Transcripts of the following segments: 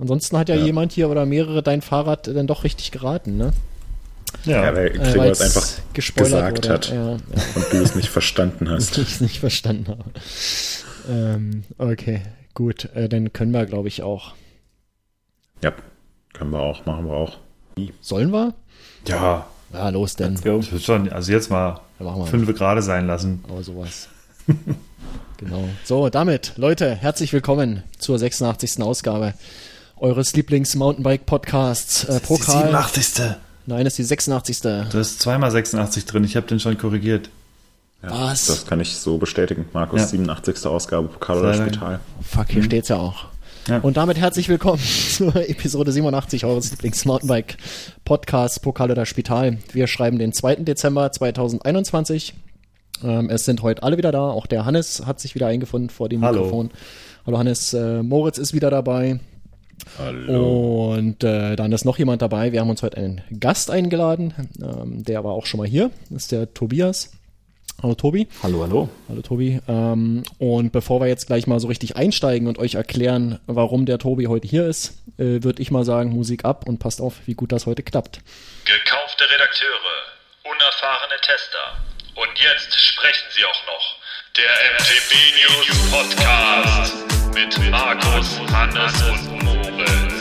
Ansonsten hat ja, ja, jemand hier oder mehrere dein Fahrrad dann doch richtig geraten, ne? Ja, ja weil Gregor äh, es einfach gesagt wurde. hat ja, ja. und du es nicht verstanden hast. ich es nicht verstanden habe. Ähm, okay, gut, äh, dann können wir, glaube ich, auch. Ja, können wir auch, machen wir auch. Sollen wir? Ja. Ja, los denn. Schon, also jetzt mal fünf gerade sein lassen. Aber sowas. genau. So, damit, Leute, herzlich willkommen zur 86. Ausgabe eures Lieblings-Mountainbike-Podcasts. Äh, Pokal. Die 87. Nein, das ist die 86. Du hast zweimal 86 drin, ich habe den schon korrigiert. Ja, Was? Das kann ich so bestätigen. Markus, ja. 87. Ausgabe Pokal oder Spital. Fuck, hier mhm. steht's ja auch. Ja. Und damit herzlich willkommen zur Episode 87 eures Lieblings-Mountainbike-Podcasts Pokal oder Spital. Wir schreiben den 2. Dezember 2021. Ähm, es sind heute alle wieder da. Auch der Hannes hat sich wieder eingefunden vor dem Hallo. Mikrofon. Hallo Hannes. Äh, Moritz ist wieder dabei. Hallo. Und äh, dann ist noch jemand dabei. Wir haben uns heute einen Gast eingeladen. Ähm, der war auch schon mal hier. Das ist der Tobias. Hallo Tobi. Hallo, hallo. Hallo Tobi. Ähm, und bevor wir jetzt gleich mal so richtig einsteigen und euch erklären, warum der Tobi heute hier ist, äh, würde ich mal sagen, Musik ab und passt auf, wie gut das heute klappt. Gekaufte Redakteure, unerfahrene Tester. Und jetzt sprechen sie auch noch. Der MTB News Podcast mit Markus, Hannes und Moritz.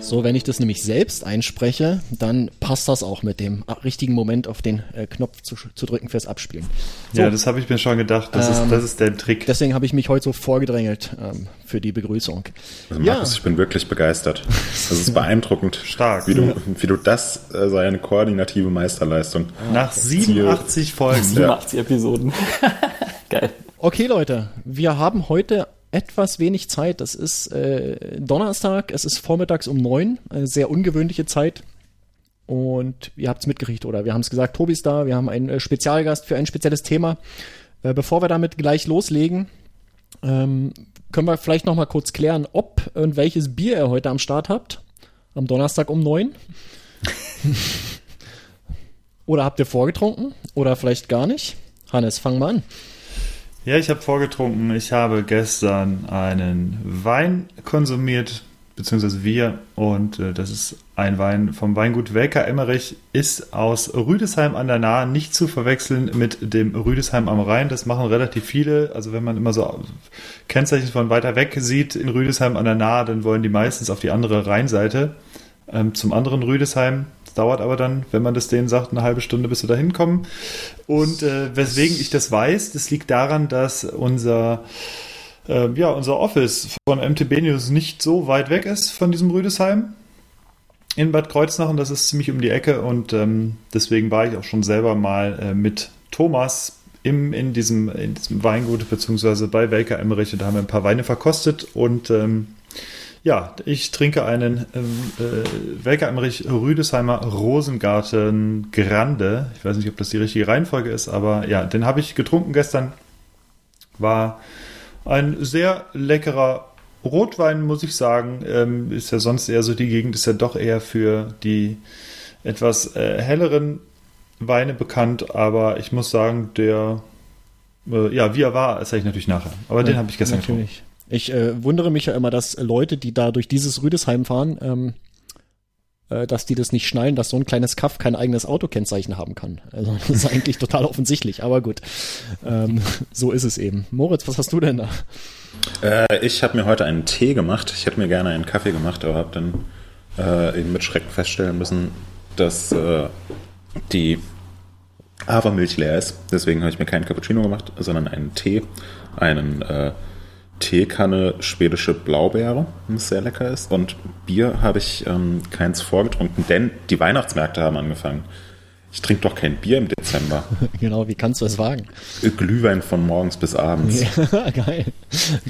So, wenn ich das nämlich selbst einspreche, dann passt das auch mit dem richtigen Moment auf den äh, Knopf zu, zu, drücken fürs Abspielen. So, ja, das habe ich mir schon gedacht. Das, ähm, ist, das ist der Trick. Deswegen habe ich mich heute so vorgedrängelt ähm, für die Begrüßung. Also Markus, ja. ich bin wirklich begeistert. Das ist beeindruckend. Stark. Wie du, wie du das, äh, sei eine koordinative Meisterleistung. Nach 87 Folgen. 87 Episoden. Geil. Okay, Leute, wir haben heute etwas wenig Zeit. Das ist äh, Donnerstag, es ist vormittags um neun, eine sehr ungewöhnliche Zeit. Und ihr habt es mitgekriegt, oder? Wir haben es gesagt, Tobi ist da, wir haben einen äh, Spezialgast für ein spezielles Thema. Äh, bevor wir damit gleich loslegen, ähm, können wir vielleicht noch mal kurz klären, ob und welches Bier ihr heute am Start habt. Am Donnerstag um neun. oder habt ihr vorgetrunken? Oder vielleicht gar nicht? Hannes, fang mal an. Ja, ich habe vorgetrunken. Ich habe gestern einen Wein konsumiert, beziehungsweise wir. Und äh, das ist ein Wein vom Weingut Welker Emmerich, ist aus Rüdesheim an der Nahe, nicht zu verwechseln mit dem Rüdesheim am Rhein. Das machen relativ viele. Also wenn man immer so Kennzeichen von weiter weg sieht in Rüdesheim an der Nahe, dann wollen die meistens auf die andere Rheinseite. Ähm, zum anderen Rüdesheim dauert aber dann, wenn man das denen sagt, eine halbe Stunde, bis wir da hinkommen. Und äh, weswegen ich das weiß, das liegt daran, dass unser äh, ja, unser Office von MTB News nicht so weit weg ist von diesem Rüdesheim in Bad Kreuznach. Und das ist ziemlich um die Ecke. Und ähm, deswegen war ich auch schon selber mal äh, mit Thomas im, in, diesem, in diesem Weingut beziehungsweise bei Welker Emmerich. Und da haben wir ein paar Weine verkostet. Und ähm, ja, ich trinke einen ähm, äh, Welker Emmerich Rüdesheimer Rosengarten Grande. Ich weiß nicht, ob das die richtige Reihenfolge ist, aber ja, den habe ich getrunken gestern. War ein sehr leckerer Rotwein, muss ich sagen. Ähm, ist ja sonst eher so die Gegend, ist ja doch eher für die etwas äh, helleren Weine bekannt, aber ich muss sagen, der, äh, ja, wie er war, sage ich natürlich nachher. Aber ja, den habe ich gestern natürlich. getrunken. Ich äh, wundere mich ja immer, dass Leute, die da durch dieses Rüdesheim fahren, ähm, äh, dass die das nicht schnallen, dass so ein kleines Kaff kein eigenes Autokennzeichen haben kann. Also das ist eigentlich total offensichtlich, aber gut. Ähm, so ist es eben. Moritz, was hast du denn da? Äh, ich habe mir heute einen Tee gemacht. Ich hätte mir gerne einen Kaffee gemacht, aber habe dann äh, eben mit Schrecken feststellen müssen, dass äh, die Hafermilch leer ist. Deswegen habe ich mir keinen Cappuccino gemacht, sondern einen Tee, einen äh, Teekanne schwedische Blaubeere, was sehr lecker ist. Und Bier habe ich ähm, keins vorgetrunken, denn die Weihnachtsmärkte haben angefangen. Ich trinke doch kein Bier im Dezember. genau, wie kannst du es wagen? Glühwein von morgens bis abends. Ja, geil.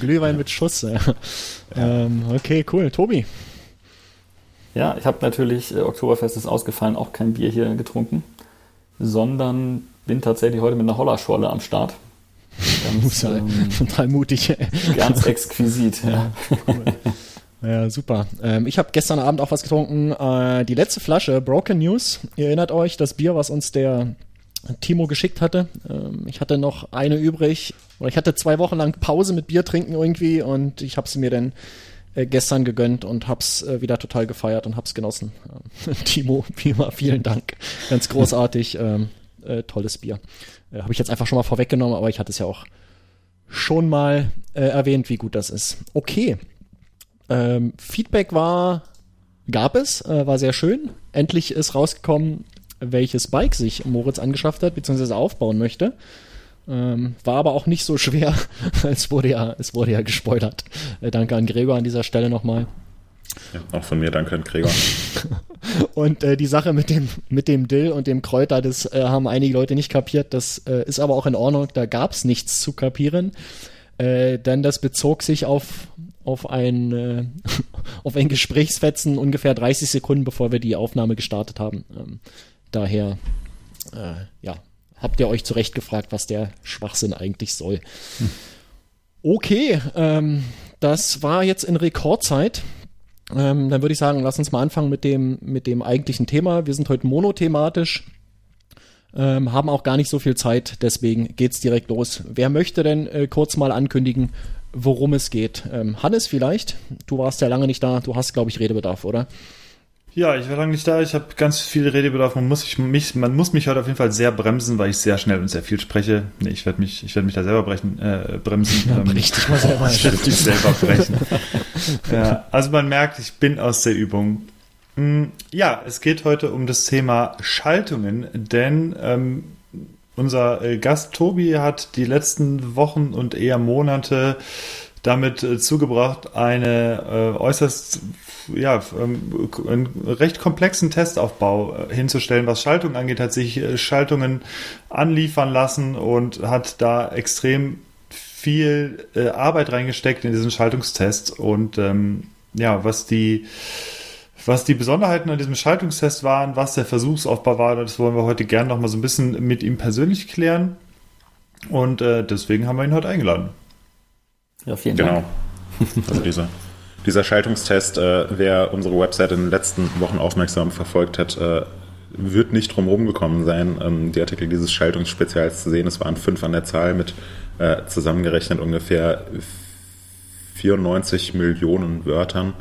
Glühwein mit Schuss. Ja. Ähm, okay, cool. Tobi? Ja, ich habe natürlich, äh, Oktoberfest ist ausgefallen, auch kein Bier hier getrunken, sondern bin tatsächlich heute mit einer Hollerschorle am Start. Ganz, ja ähm, total mutig. Ganz exquisit, ja. Cool. Ja, super. Ähm, ich habe gestern Abend auch was getrunken. Äh, die letzte Flasche, Broken News. Ihr erinnert euch, das Bier, was uns der Timo geschickt hatte. Ähm, ich hatte noch eine übrig. Oder ich hatte zwei Wochen lang Pause mit Bier trinken irgendwie und ich habe sie mir dann äh, gestern gegönnt und hab's äh, wieder total gefeiert und hab's genossen. Ähm, Timo, wie immer, vielen Dank. Ganz großartig. Ähm, äh, tolles Bier. Äh, Habe ich jetzt einfach schon mal vorweggenommen, aber ich hatte es ja auch schon mal äh, erwähnt, wie gut das ist. Okay. Ähm, Feedback war, gab es, äh, war sehr schön. Endlich ist rausgekommen, welches Bike sich Moritz angeschafft hat, beziehungsweise aufbauen möchte. Ähm, war aber auch nicht so schwer. es wurde ja, es wurde ja gespoilert. Äh, danke an Gregor an dieser Stelle nochmal. Ja, auch von mir danke an Gregor. und äh, die Sache mit dem, mit dem Dill und dem Kräuter, das äh, haben einige Leute nicht kapiert. Das äh, ist aber auch in Ordnung. Da gab's nichts zu kapieren. Äh, denn das bezog sich auf, auf ein, äh, auf ein Gesprächsfetzen ungefähr 30 Sekunden, bevor wir die Aufnahme gestartet haben. Ähm, daher, äh, ja, habt ihr euch zurecht gefragt, was der Schwachsinn eigentlich soll. Hm. Okay, ähm, das war jetzt in Rekordzeit. Ähm, dann würde ich sagen, lass uns mal anfangen mit dem, mit dem eigentlichen Thema. Wir sind heute monothematisch, ähm, haben auch gar nicht so viel Zeit, deswegen geht's direkt los. Wer möchte denn äh, kurz mal ankündigen, worum es geht? Ähm, Hannes vielleicht? Du warst ja lange nicht da, du hast, glaube ich, Redebedarf, oder? Ja, ich war lange nicht da. Ich habe ganz viel Redebedarf. Man muss, ich, mich, man muss mich heute auf jeden Fall sehr bremsen, weil ich sehr schnell und sehr viel spreche. Nee, ich werde mich, ich werde mich da selber brechen, äh, bremsen. Ja, ähm, richtig mal selber. ich werde mich selber brechen. ja, also man merkt, ich bin aus der Übung. Hm, ja, es geht heute um das Thema Schaltungen, denn ähm, unser äh, Gast Tobi hat die letzten Wochen und eher Monate damit äh, zugebracht, eine äh, äußerst ja, ähm, einen recht komplexen Testaufbau äh, hinzustellen, was Schaltung angeht, hat sich äh, Schaltungen anliefern lassen und hat da extrem viel äh, Arbeit reingesteckt in diesen Schaltungstest und ähm, ja, was die was die Besonderheiten an diesem Schaltungstest waren, was der Versuchsaufbau war, das wollen wir heute gerne noch mal so ein bisschen mit ihm persönlich klären. Und äh, deswegen haben wir ihn heute eingeladen. Ja, vielen genau. Dank. Genau. Also dieser dieser Schaltungstest, äh, wer unsere Website in den letzten Wochen aufmerksam verfolgt hat, äh, wird nicht drum gekommen sein, ähm, die Artikel dieses Schaltungsspezials zu sehen. Es waren fünf an der Zahl mit äh, zusammengerechnet ungefähr 94 Millionen Wörtern.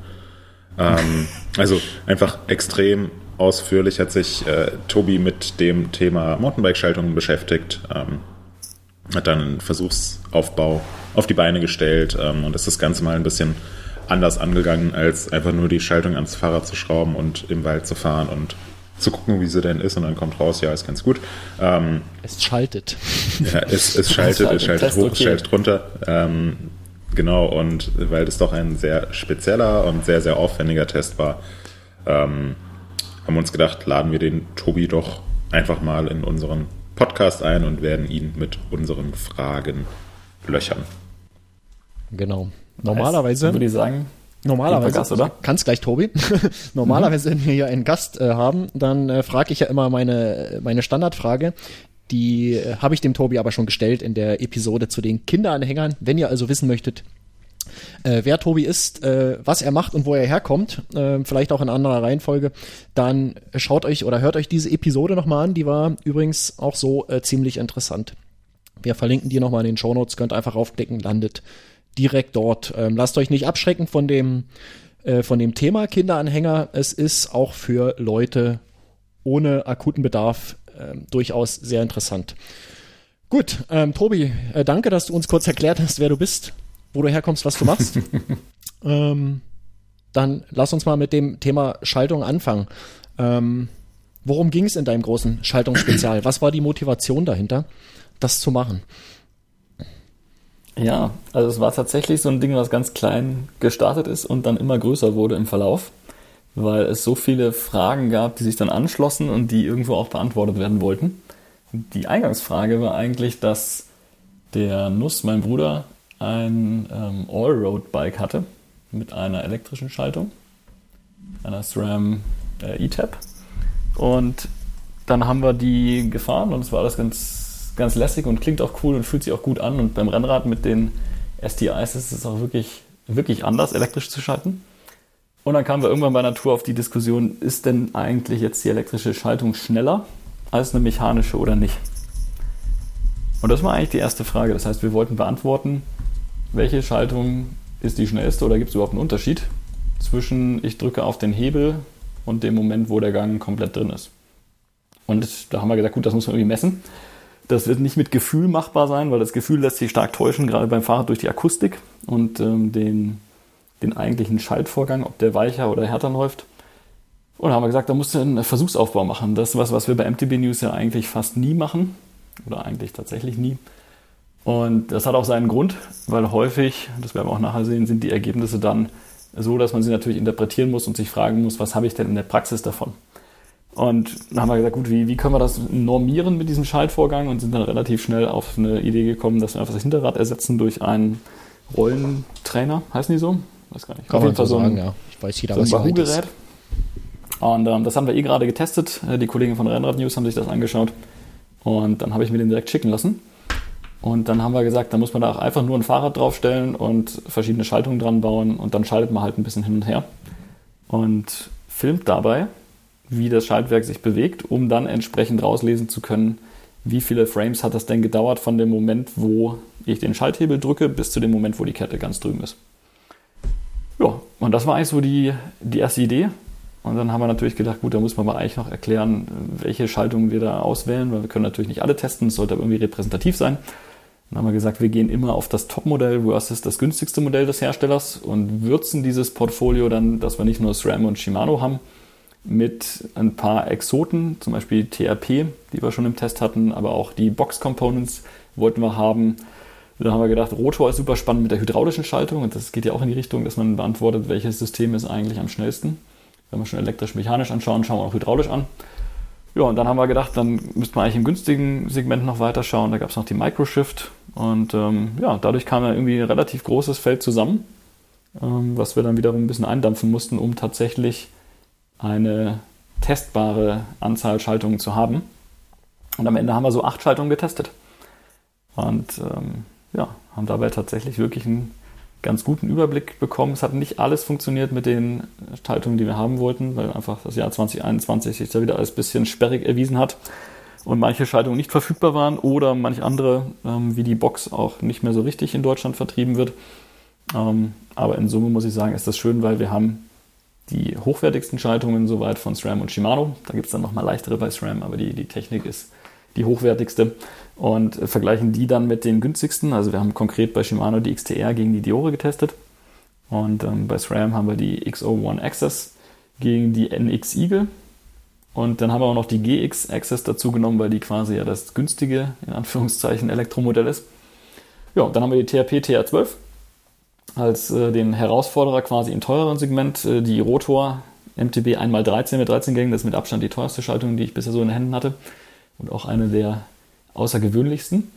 Ähm, also einfach extrem ausführlich hat sich äh, Tobi mit dem Thema Mountainbike-Schaltungen beschäftigt, ähm, hat dann einen Versuchsaufbau auf die Beine gestellt ähm, und ist das Ganze mal ein bisschen anders angegangen, als einfach nur die Schaltung ans Fahrrad zu schrauben und im Wald zu fahren und zu gucken, wie sie denn ist und dann kommt raus, ja, ist ganz gut. Ähm, es schaltet. Ja, es, es schaltet, es schaltet hoch, es schaltet runter. Ähm, genau, und weil das doch ein sehr spezieller und sehr, sehr aufwendiger Test war, ähm, haben wir uns gedacht, laden wir den Tobi doch einfach mal in unseren Podcast ein und werden ihn mit unseren Fragen löchern. Genau. Normalerweise. Würde ich sagen. Normalerweise, Gast, oder? Kannst gleich, Tobi. Normalerweise, wenn wir hier einen Gast äh, haben, dann äh, frage ich ja immer meine, meine Standardfrage. Die äh, habe ich dem Tobi aber schon gestellt in der Episode zu den Kinderanhängern. Wenn ihr also wissen möchtet, äh, wer Tobi ist, äh, was er macht und wo er herkommt, äh, vielleicht auch in anderer Reihenfolge, dann schaut euch oder hört euch diese Episode nochmal an. Die war übrigens auch so äh, ziemlich interessant. Wir verlinken die nochmal in den Show Notes, könnt einfach raufklicken, landet direkt dort. Ähm, lasst euch nicht abschrecken von dem, äh, von dem Thema Kinderanhänger. Es ist auch für Leute ohne akuten Bedarf äh, durchaus sehr interessant. Gut, ähm, Tobi, äh, danke, dass du uns kurz erklärt hast, wer du bist, wo du herkommst, was du machst. ähm, dann lass uns mal mit dem Thema Schaltung anfangen. Ähm, worum ging es in deinem großen Schaltungsspezial? Was war die Motivation dahinter, das zu machen? Ja, also es war tatsächlich so ein Ding, was ganz klein gestartet ist und dann immer größer wurde im Verlauf, weil es so viele Fragen gab, die sich dann anschlossen und die irgendwo auch beantwortet werden wollten. Die Eingangsfrage war eigentlich, dass der Nuss, mein Bruder, ein ähm, Allroad-Bike hatte mit einer elektrischen Schaltung, einer SRAM äh, E-Tab. Und dann haben wir die gefahren und es war alles ganz ganz lässig und klingt auch cool und fühlt sich auch gut an. Und beim Rennrad mit den STIs ist es auch wirklich, wirklich anders, elektrisch zu schalten. Und dann kamen wir irgendwann bei Natur auf die Diskussion, ist denn eigentlich jetzt die elektrische Schaltung schneller als eine mechanische oder nicht? Und das war eigentlich die erste Frage. Das heißt, wir wollten beantworten, welche Schaltung ist die schnellste oder gibt es überhaupt einen Unterschied zwischen ich drücke auf den Hebel und dem Moment, wo der Gang komplett drin ist. Und da haben wir gesagt, gut, das muss man irgendwie messen. Das wird nicht mit Gefühl machbar sein, weil das Gefühl lässt sich stark täuschen, gerade beim Fahrrad durch die Akustik und ähm, den, den eigentlichen Schaltvorgang, ob der weicher oder härter läuft. Und da haben wir gesagt, da musst du einen Versuchsaufbau machen. Das ist was, was wir bei MTB News ja eigentlich fast nie machen. Oder eigentlich tatsächlich nie. Und das hat auch seinen Grund, weil häufig, das werden wir auch nachher sehen, sind die Ergebnisse dann so, dass man sie natürlich interpretieren muss und sich fragen muss, was habe ich denn in der Praxis davon? Und dann haben wir gesagt, gut, wie, wie können wir das normieren mit diesem Schaltvorgang und sind dann relativ schnell auf eine Idee gekommen, dass wir einfach das Hinterrad ersetzen durch einen Rollentrainer, heißen die so? Weiß gar nicht. Kann auf jeden Fall so ein, ja. Ich weiß jeder, so ein Wahoo-Gerät. Und ähm, das haben wir eh gerade getestet. Äh, die Kollegen von Rennrad News haben sich das angeschaut. Und dann habe ich mir den direkt schicken lassen. Und dann haben wir gesagt, da muss man da auch einfach nur ein Fahrrad draufstellen und verschiedene Schaltungen dran bauen und dann schaltet man halt ein bisschen hin und her und filmt dabei, wie das Schaltwerk sich bewegt, um dann entsprechend rauslesen zu können, wie viele Frames hat das denn gedauert von dem Moment, wo ich den Schalthebel drücke, bis zu dem Moment, wo die Kette ganz drüben ist. Ja, und das war eigentlich so die, die erste Idee. Und dann haben wir natürlich gedacht, gut, da muss man aber eigentlich noch erklären, welche Schaltungen wir da auswählen, weil wir können natürlich nicht alle testen, es sollte aber irgendwie repräsentativ sein. Dann haben wir gesagt, wir gehen immer auf das Top-Modell versus das günstigste Modell des Herstellers und würzen dieses Portfolio dann, dass wir nicht nur SRAM und Shimano haben, mit ein paar Exoten, zum Beispiel TRP, die wir schon im Test hatten, aber auch die Box-Components wollten wir haben. Dann haben wir gedacht, Rotor ist super spannend mit der hydraulischen Schaltung und das geht ja auch in die Richtung, dass man beantwortet, welches System ist eigentlich am schnellsten. Wenn wir schon elektrisch-mechanisch anschauen, schauen wir auch hydraulisch an. Ja, und dann haben wir gedacht, dann müsste man eigentlich im günstigen Segment noch weiter schauen. Da gab es noch die Microshift. Und ähm, ja, dadurch kam dann irgendwie ein relativ großes Feld zusammen, ähm, was wir dann wiederum ein bisschen eindampfen mussten, um tatsächlich eine testbare Anzahl Schaltungen zu haben. Und am Ende haben wir so acht Schaltungen getestet. Und ähm, ja, haben dabei tatsächlich wirklich einen ganz guten Überblick bekommen. Es hat nicht alles funktioniert mit den Schaltungen, die wir haben wollten, weil einfach das Jahr 2021 sich da wieder als bisschen sperrig erwiesen hat und manche Schaltungen nicht verfügbar waren oder manch andere, ähm, wie die Box, auch nicht mehr so richtig in Deutschland vertrieben wird. Ähm, aber in Summe muss ich sagen, ist das schön, weil wir haben die hochwertigsten Schaltungen soweit von SRAM und Shimano. Da gibt es dann nochmal leichtere bei SRAM, aber die, die Technik ist die hochwertigste und vergleichen die dann mit den günstigsten. Also wir haben konkret bei Shimano die XTR gegen die Diore getestet und ähm, bei SRAM haben wir die XO1 Access gegen die NX Eagle und dann haben wir auch noch die GX Access dazu genommen, weil die quasi ja das günstige, in Anführungszeichen, Elektromodell ist. Ja, dann haben wir die TRP TR12 als äh, den Herausforderer quasi im teureren Segment. Äh, die Rotor MTB 1x13 mit 13 Gängen, das ist mit Abstand die teuerste Schaltung, die ich bisher so in den Händen hatte und auch eine der außergewöhnlichsten.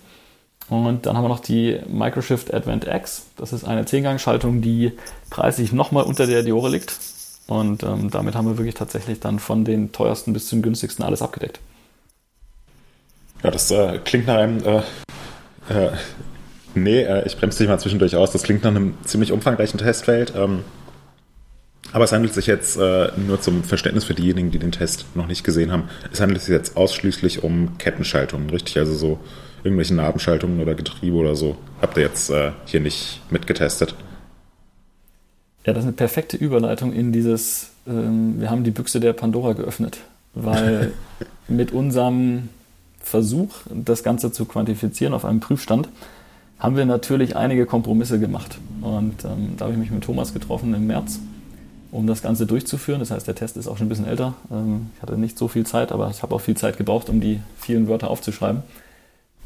Und dann haben wir noch die Microshift Advent X. Das ist eine 10-Gang-Schaltung, die preislich nochmal unter der Diore liegt. Und ähm, damit haben wir wirklich tatsächlich dann von den teuersten bis zum günstigsten alles abgedeckt. Ja, das äh, klingt nach einem. Äh, äh, nee, äh, ich bremse dich mal zwischendurch aus. Das klingt nach einem ziemlich umfangreichen Testfeld. Ähm, aber es handelt sich jetzt äh, nur zum Verständnis für diejenigen, die den Test noch nicht gesehen haben. Es handelt sich jetzt ausschließlich um Kettenschaltungen, richtig? Also so irgendwelche Nabenschaltungen oder Getriebe oder so. Habt ihr jetzt äh, hier nicht mitgetestet? Ja, das ist eine perfekte Überleitung in dieses, ähm, wir haben die Büchse der Pandora geöffnet, weil mit unserem Versuch, das Ganze zu quantifizieren auf einem Prüfstand, haben wir natürlich einige Kompromisse gemacht. Und ähm, da habe ich mich mit Thomas getroffen im März um das Ganze durchzuführen. Das heißt, der Test ist auch schon ein bisschen älter. Ähm, ich hatte nicht so viel Zeit, aber ich habe auch viel Zeit gebraucht, um die vielen Wörter aufzuschreiben.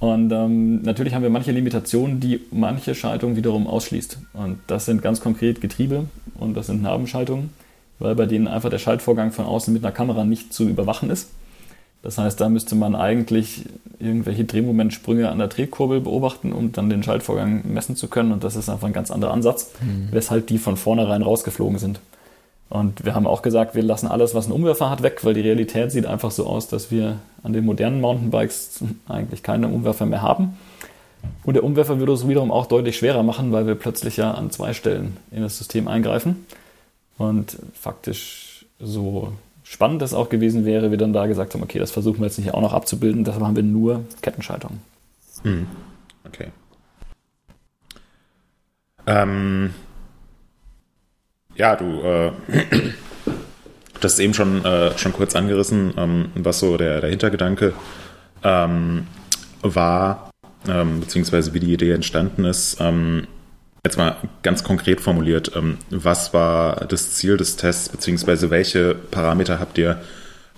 Und ähm, natürlich haben wir manche Limitationen, die manche Schaltungen wiederum ausschließt. Und das sind ganz konkret Getriebe und das sind Nabenschaltungen, weil bei denen einfach der Schaltvorgang von außen mit einer Kamera nicht zu überwachen ist. Das heißt, da müsste man eigentlich irgendwelche Drehmomentsprünge an der Drehkurbel beobachten, um dann den Schaltvorgang messen zu können. Und das ist einfach ein ganz anderer Ansatz, mhm. weshalb die von vornherein rausgeflogen sind. Und wir haben auch gesagt, wir lassen alles, was einen Umwerfer hat, weg, weil die Realität sieht einfach so aus, dass wir an den modernen Mountainbikes eigentlich keine Umwerfer mehr haben. Und der Umwerfer würde es wiederum auch deutlich schwerer machen, weil wir plötzlich ja an zwei Stellen in das System eingreifen. Und faktisch so spannend es auch gewesen wäre, wir dann da gesagt haben, okay, das versuchen wir jetzt nicht auch noch abzubilden, deshalb haben wir nur Kettenschaltung. Mhm. Okay. Ähm, ja, du äh, das eben schon, äh, schon kurz angerissen, ähm, was so der, der Hintergedanke ähm, war, ähm, beziehungsweise wie die Idee entstanden ist. Ähm, jetzt mal ganz konkret formuliert, ähm, was war das Ziel des Tests, beziehungsweise welche Parameter habt ihr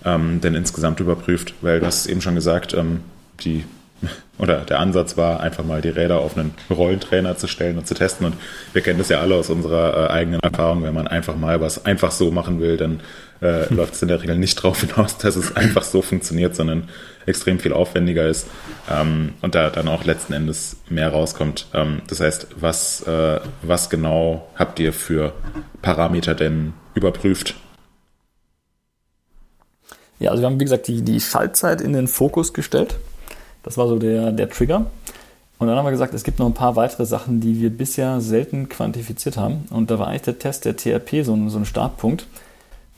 ähm, denn insgesamt überprüft? Weil du hast eben schon gesagt, die oder der Ansatz war, einfach mal die Räder auf einen Rollentrainer zu stellen und zu testen. Und wir kennen das ja alle aus unserer äh, eigenen Erfahrung. Wenn man einfach mal was einfach so machen will, dann äh, läuft es in der Regel nicht darauf hinaus, dass es einfach so funktioniert, sondern extrem viel aufwendiger ist ähm, und da dann auch letzten Endes mehr rauskommt. Ähm, das heißt, was, äh, was genau habt ihr für Parameter denn überprüft? Ja, also wir haben, wie gesagt, die, die Schaltzeit in den Fokus gestellt. Das war so der, der Trigger. Und dann haben wir gesagt, es gibt noch ein paar weitere Sachen, die wir bisher selten quantifiziert haben. Und da war eigentlich der Test der TRP so ein, so ein Startpunkt.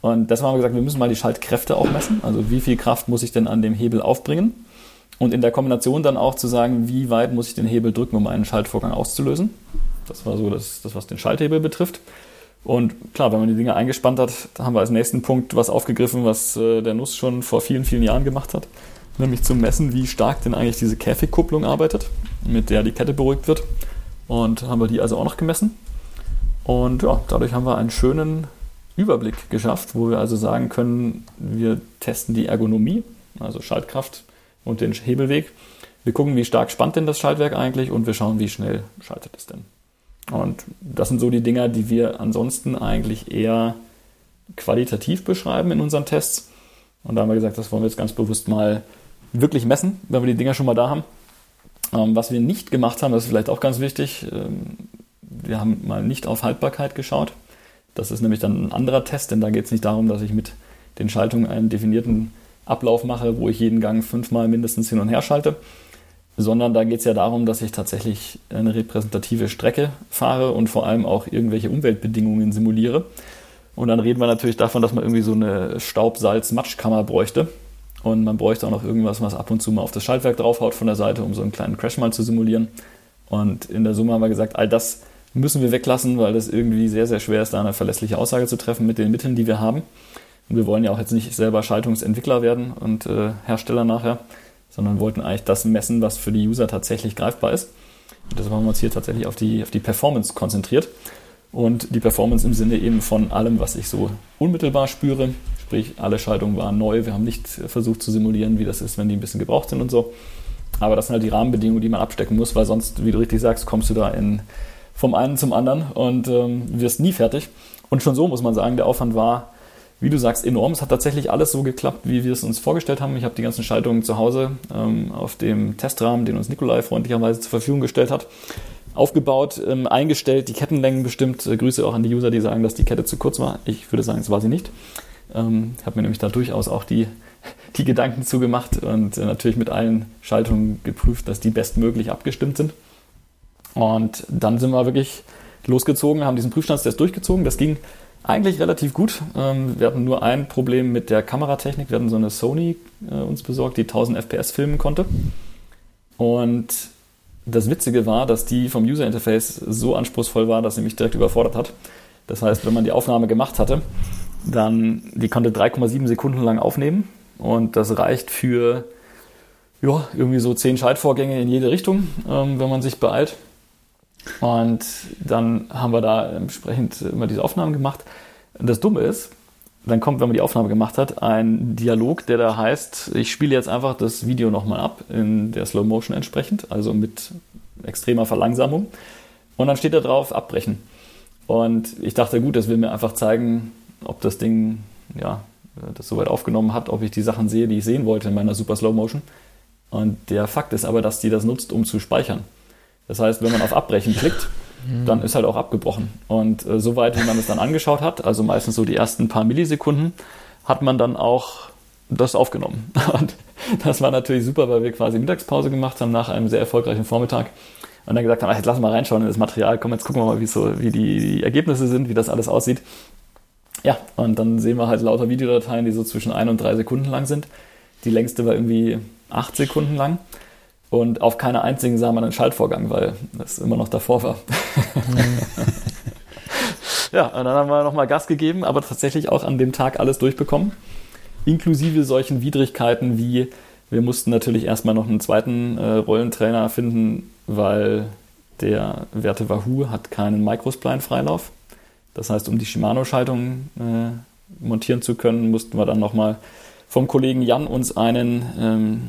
Und deshalb haben wir gesagt, wir müssen mal die Schaltkräfte auch messen. Also wie viel Kraft muss ich denn an dem Hebel aufbringen? Und in der Kombination dann auch zu sagen, wie weit muss ich den Hebel drücken, um einen Schaltvorgang auszulösen. Das war so das, das was den Schalthebel betrifft. Und klar, wenn man die Dinge eingespannt hat, haben wir als nächsten Punkt was aufgegriffen, was äh, der Nuss schon vor vielen, vielen Jahren gemacht hat. Nämlich zu messen, wie stark denn eigentlich diese Käfigkupplung arbeitet, mit der die Kette beruhigt wird. Und haben wir die also auch noch gemessen. Und ja, dadurch haben wir einen schönen Überblick geschafft, wo wir also sagen können, wir testen die Ergonomie, also Schaltkraft und den Hebelweg. Wir gucken, wie stark spannt denn das Schaltwerk eigentlich und wir schauen, wie schnell schaltet es denn. Und das sind so die Dinger, die wir ansonsten eigentlich eher qualitativ beschreiben in unseren Tests. Und da haben wir gesagt, das wollen wir jetzt ganz bewusst mal wirklich messen, wenn wir die Dinger schon mal da haben. Ähm, was wir nicht gemacht haben, das ist vielleicht auch ganz wichtig, ähm, wir haben mal nicht auf Haltbarkeit geschaut. Das ist nämlich dann ein anderer Test, denn da geht es nicht darum, dass ich mit den Schaltungen einen definierten Ablauf mache, wo ich jeden Gang fünfmal mindestens hin und her schalte, sondern da geht es ja darum, dass ich tatsächlich eine repräsentative Strecke fahre und vor allem auch irgendwelche Umweltbedingungen simuliere. Und dann reden wir natürlich davon, dass man irgendwie so eine Staub-Salz-Matschkammer bräuchte. Und man bräuchte auch noch irgendwas, was ab und zu mal auf das Schaltwerk draufhaut von der Seite, um so einen kleinen Crash mal zu simulieren. Und in der Summe haben wir gesagt, all das müssen wir weglassen, weil das irgendwie sehr, sehr schwer ist, da eine verlässliche Aussage zu treffen mit den Mitteln, die wir haben. Und wir wollen ja auch jetzt nicht selber Schaltungsentwickler werden und äh, Hersteller nachher, sondern wollten eigentlich das messen, was für die User tatsächlich greifbar ist. Und deshalb haben wir uns hier tatsächlich auf die, auf die Performance konzentriert. Und die Performance im Sinne eben von allem, was ich so unmittelbar spüre. Sprich, alle Schaltungen waren neu. Wir haben nicht versucht zu simulieren, wie das ist, wenn die ein bisschen gebraucht sind und so. Aber das sind halt die Rahmenbedingungen, die man abstecken muss, weil sonst, wie du richtig sagst, kommst du da in vom einen zum anderen und ähm, wirst nie fertig. Und schon so muss man sagen, der Aufwand war, wie du sagst, enorm. Es hat tatsächlich alles so geklappt, wie wir es uns vorgestellt haben. Ich habe die ganzen Schaltungen zu Hause ähm, auf dem Testrahmen, den uns Nikolai freundlicherweise zur Verfügung gestellt hat, aufgebaut, ähm, eingestellt, die Kettenlängen bestimmt. Äh, Grüße auch an die User, die sagen, dass die Kette zu kurz war. Ich würde sagen, es war sie nicht. Ähm, habe mir nämlich da durchaus auch die, die Gedanken zugemacht und äh, natürlich mit allen Schaltungen geprüft, dass die bestmöglich abgestimmt sind. Und dann sind wir wirklich losgezogen, haben diesen Prüfstandstest durchgezogen. Das ging eigentlich relativ gut. Ähm, wir hatten nur ein Problem mit der Kameratechnik. Wir hatten so eine Sony äh, uns besorgt, die 1000 FPS filmen konnte. Und das Witzige war, dass die vom User Interface so anspruchsvoll war, dass sie mich direkt überfordert hat. Das heißt, wenn man die Aufnahme gemacht hatte, dann die konnte 3,7 Sekunden lang aufnehmen und das reicht für ja, irgendwie so 10 Schaltvorgänge in jede Richtung, ähm, wenn man sich beeilt. Und dann haben wir da entsprechend immer diese Aufnahmen gemacht. Das Dumme ist, dann kommt, wenn man die Aufnahme gemacht hat, ein Dialog, der da heißt, ich spiele jetzt einfach das Video nochmal ab, in der Slow Motion entsprechend, also mit extremer Verlangsamung. Und dann steht da drauf, abbrechen. Und ich dachte, gut, das will mir einfach zeigen, ob das Ding, ja, das soweit aufgenommen hat, ob ich die Sachen sehe, die ich sehen wollte in meiner Super Slow Motion. Und der Fakt ist aber, dass die das nutzt, um zu speichern. Das heißt, wenn man auf Abbrechen klickt, dann ist halt auch abgebrochen. Und äh, soweit, wie man es dann angeschaut hat, also meistens so die ersten paar Millisekunden, hat man dann auch das aufgenommen. Und das war natürlich super, weil wir quasi Mittagspause gemacht haben nach einem sehr erfolgreichen Vormittag. Und dann gesagt haben, jetzt lass mal reinschauen in das Material, komm, jetzt gucken wir mal, wie, so, wie die, die Ergebnisse sind, wie das alles aussieht. Ja, und dann sehen wir halt lauter Videodateien, die so zwischen ein und drei Sekunden lang sind. Die längste war irgendwie acht Sekunden lang. Und auf keiner einzigen sah man einen Schaltvorgang, weil das immer noch davor war. Ja, und dann haben wir nochmal Gas gegeben, aber tatsächlich auch an dem Tag alles durchbekommen. Inklusive solchen Widrigkeiten wie, wir mussten natürlich erstmal noch einen zweiten äh, Rollentrainer finden, weil der Werte Wahoo hat keinen Microspline-Freilauf. Das heißt, um die Shimano-Schaltung äh, montieren zu können, mussten wir dann nochmal vom Kollegen Jan uns einen ähm,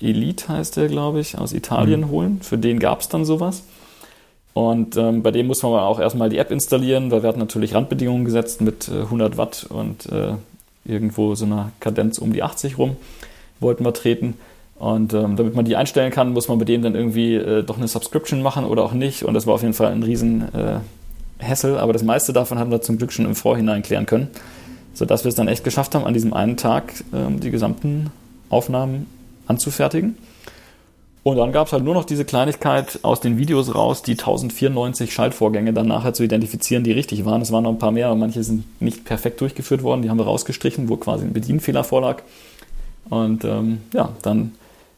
Elite, heißt der, glaube ich, aus Italien mhm. holen. Für den gab es dann sowas. Und ähm, bei dem muss man auch erstmal die App installieren, weil wir hatten natürlich Randbedingungen gesetzt mit äh, 100 Watt und äh, irgendwo so einer Kadenz um die 80 rum wollten wir treten. Und ähm, damit man die einstellen kann, muss man bei dem dann irgendwie äh, doch eine Subscription machen oder auch nicht. Und das war auf jeden Fall ein riesen äh, Hassel, aber das meiste davon haben wir zum Glück schon im Vorhinein klären können, sodass wir es dann echt geschafft haben, an diesem einen Tag ähm, die gesamten Aufnahmen anzufertigen. Und dann gab es halt nur noch diese Kleinigkeit aus den Videos raus, die 1094 Schaltvorgänge dann nachher zu identifizieren, die richtig waren. Es waren noch ein paar mehr, aber manche sind nicht perfekt durchgeführt worden. Die haben wir rausgestrichen, wo quasi ein Bedienfehler vorlag. Und ähm, ja, dann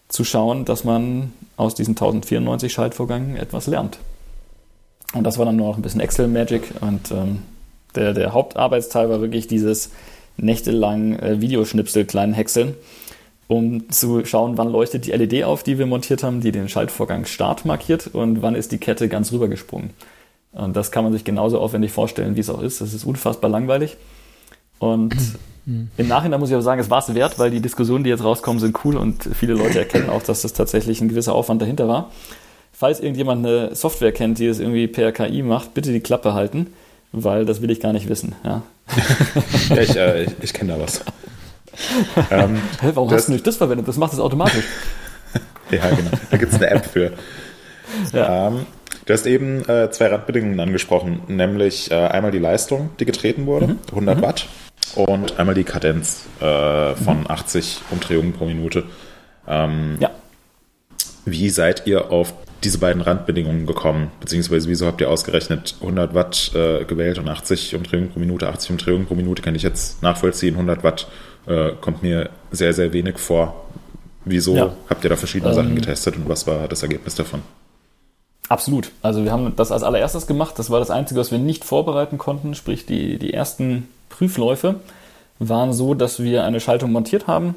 zu schauen, dass man aus diesen 1094 Schaltvorgängen etwas lernt. Und das war dann nur noch ein bisschen Excel-Magic und ähm, der, der Hauptarbeitsteil war wirklich dieses nächtelang äh, Videoschnipsel kleinen Häckseln, um zu schauen, wann leuchtet die LED auf, die wir montiert haben, die den Schaltvorgang Start markiert und wann ist die Kette ganz rübergesprungen. Und das kann man sich genauso aufwendig vorstellen, wie es auch ist. Das ist unfassbar langweilig. Und im Nachhinein muss ich aber sagen, es war es wert, weil die Diskussionen, die jetzt rauskommen, sind cool und viele Leute erkennen auch, dass das tatsächlich ein gewisser Aufwand dahinter war. Falls irgendjemand eine Software kennt, die es irgendwie per KI macht, bitte die Klappe halten, weil das will ich gar nicht wissen. Ja, ja ich, äh, ich, ich kenne da was. ähm, Hä, warum hast du nicht das verwendet? Das macht es automatisch. ja, genau. Da gibt es eine App für. Ja. Ähm, du hast eben äh, zwei Randbedingungen angesprochen, nämlich äh, einmal die Leistung, die getreten wurde, mhm. 100 mhm. Watt, und einmal die Kadenz äh, von mhm. 80 Umdrehungen pro Minute. Ähm, ja. Wie seid ihr auf diese beiden Randbedingungen gekommen? Beziehungsweise wieso habt ihr ausgerechnet 100 Watt äh, gewählt und 80 Umdrehungen pro Minute? 80 Umdrehungen pro Minute kann ich jetzt nachvollziehen. 100 Watt äh, kommt mir sehr, sehr wenig vor. Wieso ja. habt ihr da verschiedene ähm, Sachen getestet und was war das Ergebnis davon? Absolut. Also wir haben das als allererstes gemacht. Das war das Einzige, was wir nicht vorbereiten konnten. Sprich, die, die ersten Prüfläufe waren so, dass wir eine Schaltung montiert haben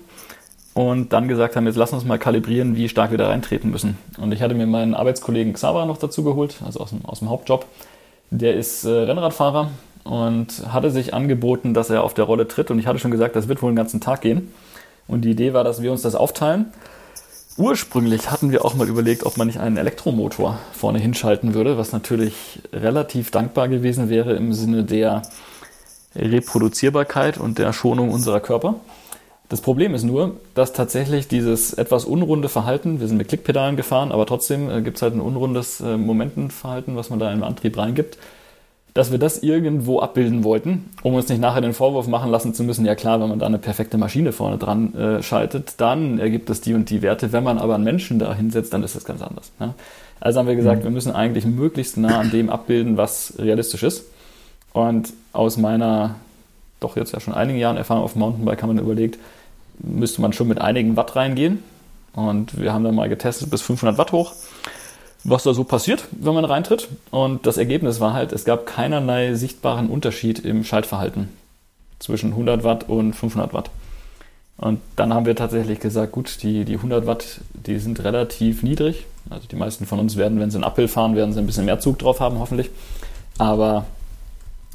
und dann gesagt haben, jetzt lass uns mal kalibrieren, wie stark wir da reintreten müssen. Und ich hatte mir meinen Arbeitskollegen Xaver noch dazu geholt, also aus dem, aus dem Hauptjob. Der ist äh, Rennradfahrer und hatte sich angeboten, dass er auf der Rolle tritt. Und ich hatte schon gesagt, das wird wohl den ganzen Tag gehen. Und die Idee war, dass wir uns das aufteilen. Ursprünglich hatten wir auch mal überlegt, ob man nicht einen Elektromotor vorne hinschalten würde, was natürlich relativ dankbar gewesen wäre im Sinne der Reproduzierbarkeit und der Schonung unserer Körper. Das Problem ist nur, dass tatsächlich dieses etwas unrunde Verhalten, wir sind mit Klickpedalen gefahren, aber trotzdem äh, gibt es halt ein unrundes äh, Momentenverhalten, was man da im Antrieb reingibt, dass wir das irgendwo abbilden wollten, um uns nicht nachher den Vorwurf machen lassen zu müssen, ja klar, wenn man da eine perfekte Maschine vorne dran äh, schaltet, dann ergibt es die und die Werte. Wenn man aber einen Menschen da hinsetzt, dann ist das ganz anders. Ja? Also haben wir gesagt, mhm. wir müssen eigentlich möglichst nah an dem abbilden, was realistisch ist. Und aus meiner doch jetzt ja schon einigen Jahren Erfahrung auf Mountainbike haben wir überlegt, müsste man schon mit einigen Watt reingehen. Und wir haben dann mal getestet bis 500 Watt hoch, was da so passiert, wenn man reintritt. Und das Ergebnis war halt, es gab keinerlei sichtbaren Unterschied im Schaltverhalten zwischen 100 Watt und 500 Watt. Und dann haben wir tatsächlich gesagt, gut, die, die 100 Watt, die sind relativ niedrig. Also die meisten von uns werden, wenn sie einen Uphill fahren, werden sie ein bisschen mehr Zug drauf haben, hoffentlich. Aber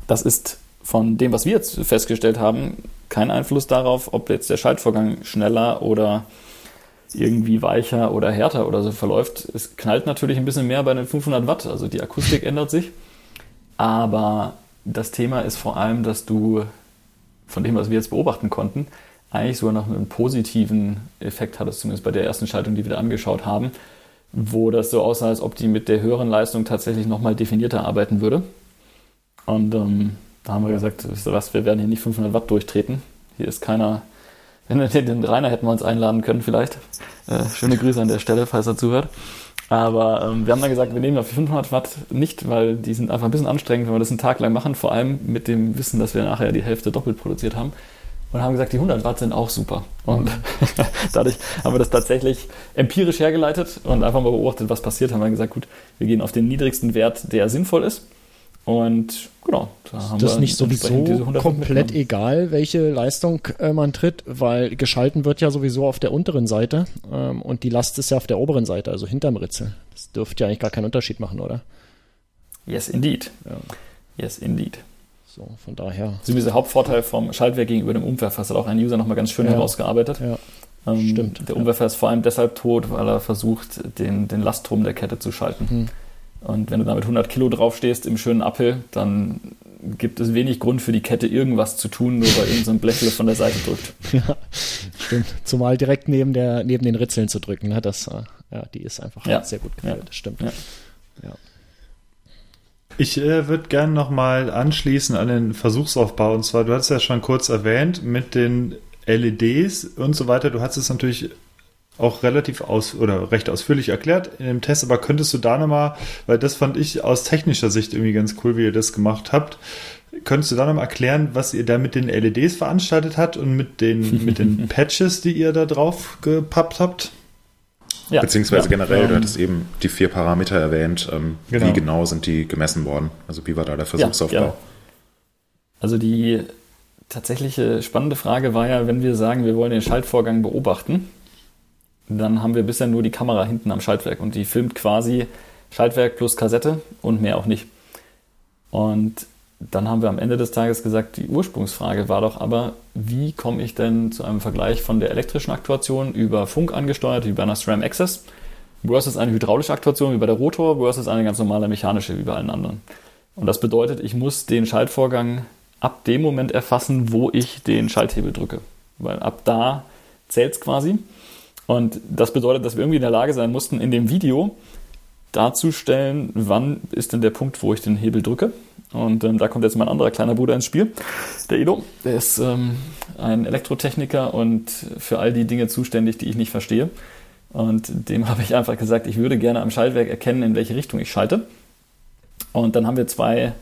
das ist von dem, was wir jetzt festgestellt haben, kein Einfluss darauf, ob jetzt der Schaltvorgang schneller oder irgendwie weicher oder härter oder so verläuft. Es knallt natürlich ein bisschen mehr bei den 500 Watt, also die Akustik ändert sich. Aber das Thema ist vor allem, dass du von dem, was wir jetzt beobachten konnten, eigentlich sogar noch einen positiven Effekt hattest, zumindest bei der ersten Schaltung, die wir da angeschaut haben, wo das so aussah, als ob die mit der höheren Leistung tatsächlich nochmal definierter arbeiten würde. Und ähm, da haben wir gesagt, wisst ihr was, wir werden hier nicht 500 Watt durchtreten. Hier ist keiner, wenn wir den Rainer hätten wir uns einladen können vielleicht. Äh, schöne Grüße an der Stelle, falls er zuhört. Aber ähm, wir haben dann gesagt, wir nehmen auf 500 Watt nicht, weil die sind einfach ein bisschen anstrengend, wenn wir das einen Tag lang machen, vor allem mit dem Wissen, dass wir nachher die Hälfte doppelt produziert haben. Und haben gesagt, die 100 Watt sind auch super. Und dadurch haben wir das tatsächlich empirisch hergeleitet und einfach mal beobachtet, was passiert. Haben wir gesagt, gut, wir gehen auf den niedrigsten Wert, der sinnvoll ist Und genau, da haben das ist nicht sowieso komplett egal, welche Leistung äh, man tritt, weil geschalten wird ja sowieso auf der unteren Seite ähm, und die Last ist ja auf der oberen Seite, also hinterm Ritzel. Das dürfte ja eigentlich gar keinen Unterschied machen, oder? Yes, indeed. Ja. Yes, indeed. So, von daher. Das ist der Hauptvorteil vom Schaltwerk gegenüber dem Umwerfer. Das hat auch ein User nochmal ganz schön ja. herausgearbeitet. Ja. Ähm, Stimmt. Der Umwerfer ist vor allem deshalb tot, weil er versucht, den, den Lastturm der Kette zu schalten. Hm. Und wenn du da mit 100 Kilo draufstehst im schönen Uphill, dann gibt es wenig Grund für die Kette irgendwas zu tun, nur weil irgendein so Blechle von der Seite drückt. Ja, stimmt. Zumal direkt neben, der, neben den Ritzeln zu drücken, ne? das, äh, ja, die ist einfach ja. sehr gut gefällt, ja. das stimmt. Ja. ja. Ich äh, würde gerne nochmal anschließen an den Versuchsaufbau. Und zwar, du hast es ja schon kurz erwähnt, mit den LEDs und so weiter. Du hast es natürlich auch relativ aus oder recht ausführlich erklärt in dem Test, aber könntest du da nochmal, weil das fand ich aus technischer Sicht irgendwie ganz cool, wie ihr das gemacht habt, könntest du da nochmal erklären, was ihr da mit den LEDs veranstaltet habt und mit den, mit den Patches, die ihr da drauf gepappt habt? Ja, Beziehungsweise ja, generell, ähm, du hattest eben die vier Parameter erwähnt. Ähm, genau. Wie genau sind die gemessen worden? Also wie war da der Versuchsaufbau? Ja, also die tatsächliche spannende Frage war ja, wenn wir sagen, wir wollen den Schaltvorgang beobachten, dann haben wir bisher nur die Kamera hinten am Schaltwerk und die filmt quasi Schaltwerk plus Kassette und mehr auch nicht. Und dann haben wir am Ende des Tages gesagt, die Ursprungsfrage war doch aber, wie komme ich denn zu einem Vergleich von der elektrischen Aktuation über Funk angesteuert, wie bei einer SRAM Access, versus eine hydraulische Aktuation wie bei der Rotor, versus eine ganz normale mechanische wie bei allen anderen. Und das bedeutet, ich muss den Schaltvorgang ab dem Moment erfassen, wo ich den Schalthebel drücke. Weil ab da zählt es quasi. Und das bedeutet, dass wir irgendwie in der Lage sein mussten, in dem Video darzustellen, wann ist denn der Punkt, wo ich den Hebel drücke. Und ähm, da kommt jetzt mein anderer kleiner Bruder ins Spiel, der Edo. Der ist ähm, ein Elektrotechniker und für all die Dinge zuständig, die ich nicht verstehe. Und dem habe ich einfach gesagt, ich würde gerne am Schaltwerk erkennen, in welche Richtung ich schalte. Und dann haben wir zwei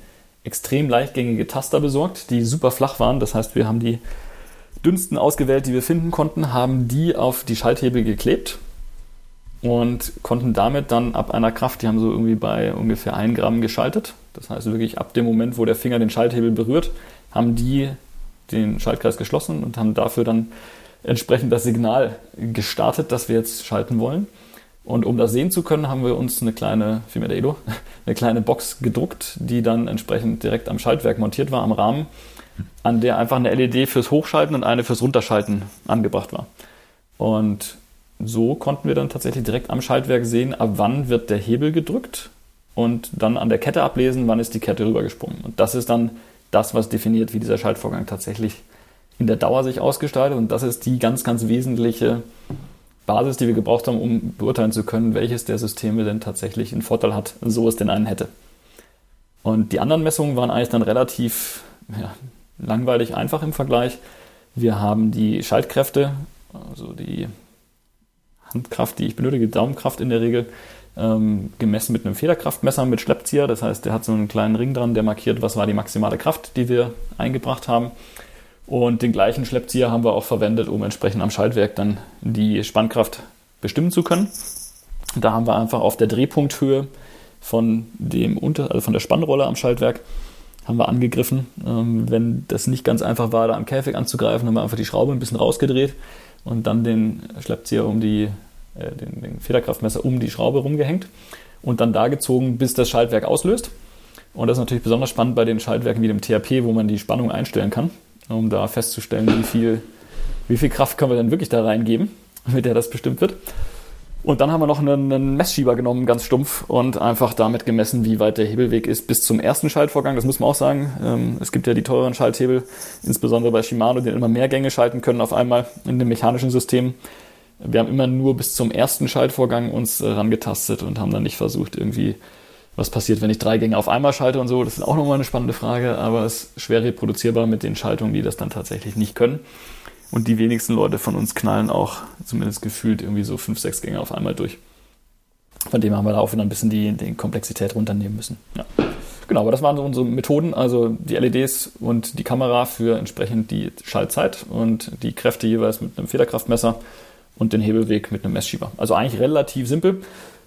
extrem leichtgängige Taster besorgt, die super flach waren. Das heißt, wir haben die dünnsten ausgewählt, die wir finden konnten, haben die auf die Schalthebel geklebt und konnten damit dann ab einer Kraft, die haben so irgendwie bei ungefähr 1 Gramm geschaltet. Das heißt wirklich ab dem Moment, wo der Finger den Schalthebel berührt, haben die den Schaltkreis geschlossen und haben dafür dann entsprechend das Signal gestartet, das wir jetzt schalten wollen. Und um das sehen zu können, haben wir uns eine kleine, vielmehr der Edo, eine kleine Box gedruckt, die dann entsprechend direkt am Schaltwerk montiert war, am Rahmen an der einfach eine LED fürs Hochschalten und eine fürs Runterschalten angebracht war. Und so konnten wir dann tatsächlich direkt am Schaltwerk sehen, ab wann wird der Hebel gedrückt und dann an der Kette ablesen, wann ist die Kette rübergesprungen. Und das ist dann das, was definiert, wie dieser Schaltvorgang tatsächlich in der Dauer sich ausgestaltet. Und das ist die ganz, ganz wesentliche Basis, die wir gebraucht haben, um beurteilen zu können, welches der Systeme denn tatsächlich einen Vorteil hat, so es denn einen hätte. Und die anderen Messungen waren eigentlich dann relativ ja, langweilig einfach im Vergleich. Wir haben die Schaltkräfte, also die Handkraft, die ich benötige, Daumenkraft in der Regel, ähm, gemessen mit einem Federkraftmesser mit Schleppzieher. Das heißt, der hat so einen kleinen Ring dran, der markiert, was war die maximale Kraft, die wir eingebracht haben. Und den gleichen Schleppzieher haben wir auch verwendet, um entsprechend am Schaltwerk dann die Spannkraft bestimmen zu können. Da haben wir einfach auf der Drehpunkthöhe von dem Unter, also von der Spannrolle am Schaltwerk haben wir angegriffen. Ähm, wenn das nicht ganz einfach war, da am Käfig anzugreifen, haben wir einfach die Schraube ein bisschen rausgedreht und dann den Schleppzieher um die, äh, den, den Federkraftmesser um die Schraube rumgehängt und dann da gezogen, bis das Schaltwerk auslöst. Und das ist natürlich besonders spannend bei den Schaltwerken wie dem THP, wo man die Spannung einstellen kann, um da festzustellen, wie viel, wie viel Kraft können wir denn wirklich da reingeben, mit der das bestimmt wird. Und dann haben wir noch einen, einen, Messschieber genommen, ganz stumpf, und einfach damit gemessen, wie weit der Hebelweg ist bis zum ersten Schaltvorgang. Das muss man auch sagen. Ähm, es gibt ja die teuren Schalthebel, insbesondere bei Shimano, die immer mehr Gänge schalten können auf einmal in dem mechanischen System. Wir haben immer nur bis zum ersten Schaltvorgang uns äh, rangetastet und haben dann nicht versucht, irgendwie, was passiert, wenn ich drei Gänge auf einmal schalte und so. Das ist auch nochmal eine spannende Frage, aber es ist schwer reproduzierbar mit den Schaltungen, die das dann tatsächlich nicht können. Und die wenigsten Leute von uns knallen auch, zumindest gefühlt, irgendwie so fünf, sechs Gänge auf einmal durch. Von dem haben wir da auch wieder ein bisschen die, die Komplexität runternehmen müssen. Ja. Genau, aber das waren so unsere Methoden, also die LEDs und die Kamera für entsprechend die Schaltzeit und die Kräfte jeweils mit einem Federkraftmesser und den Hebelweg mit einem Messschieber. Also eigentlich relativ simpel.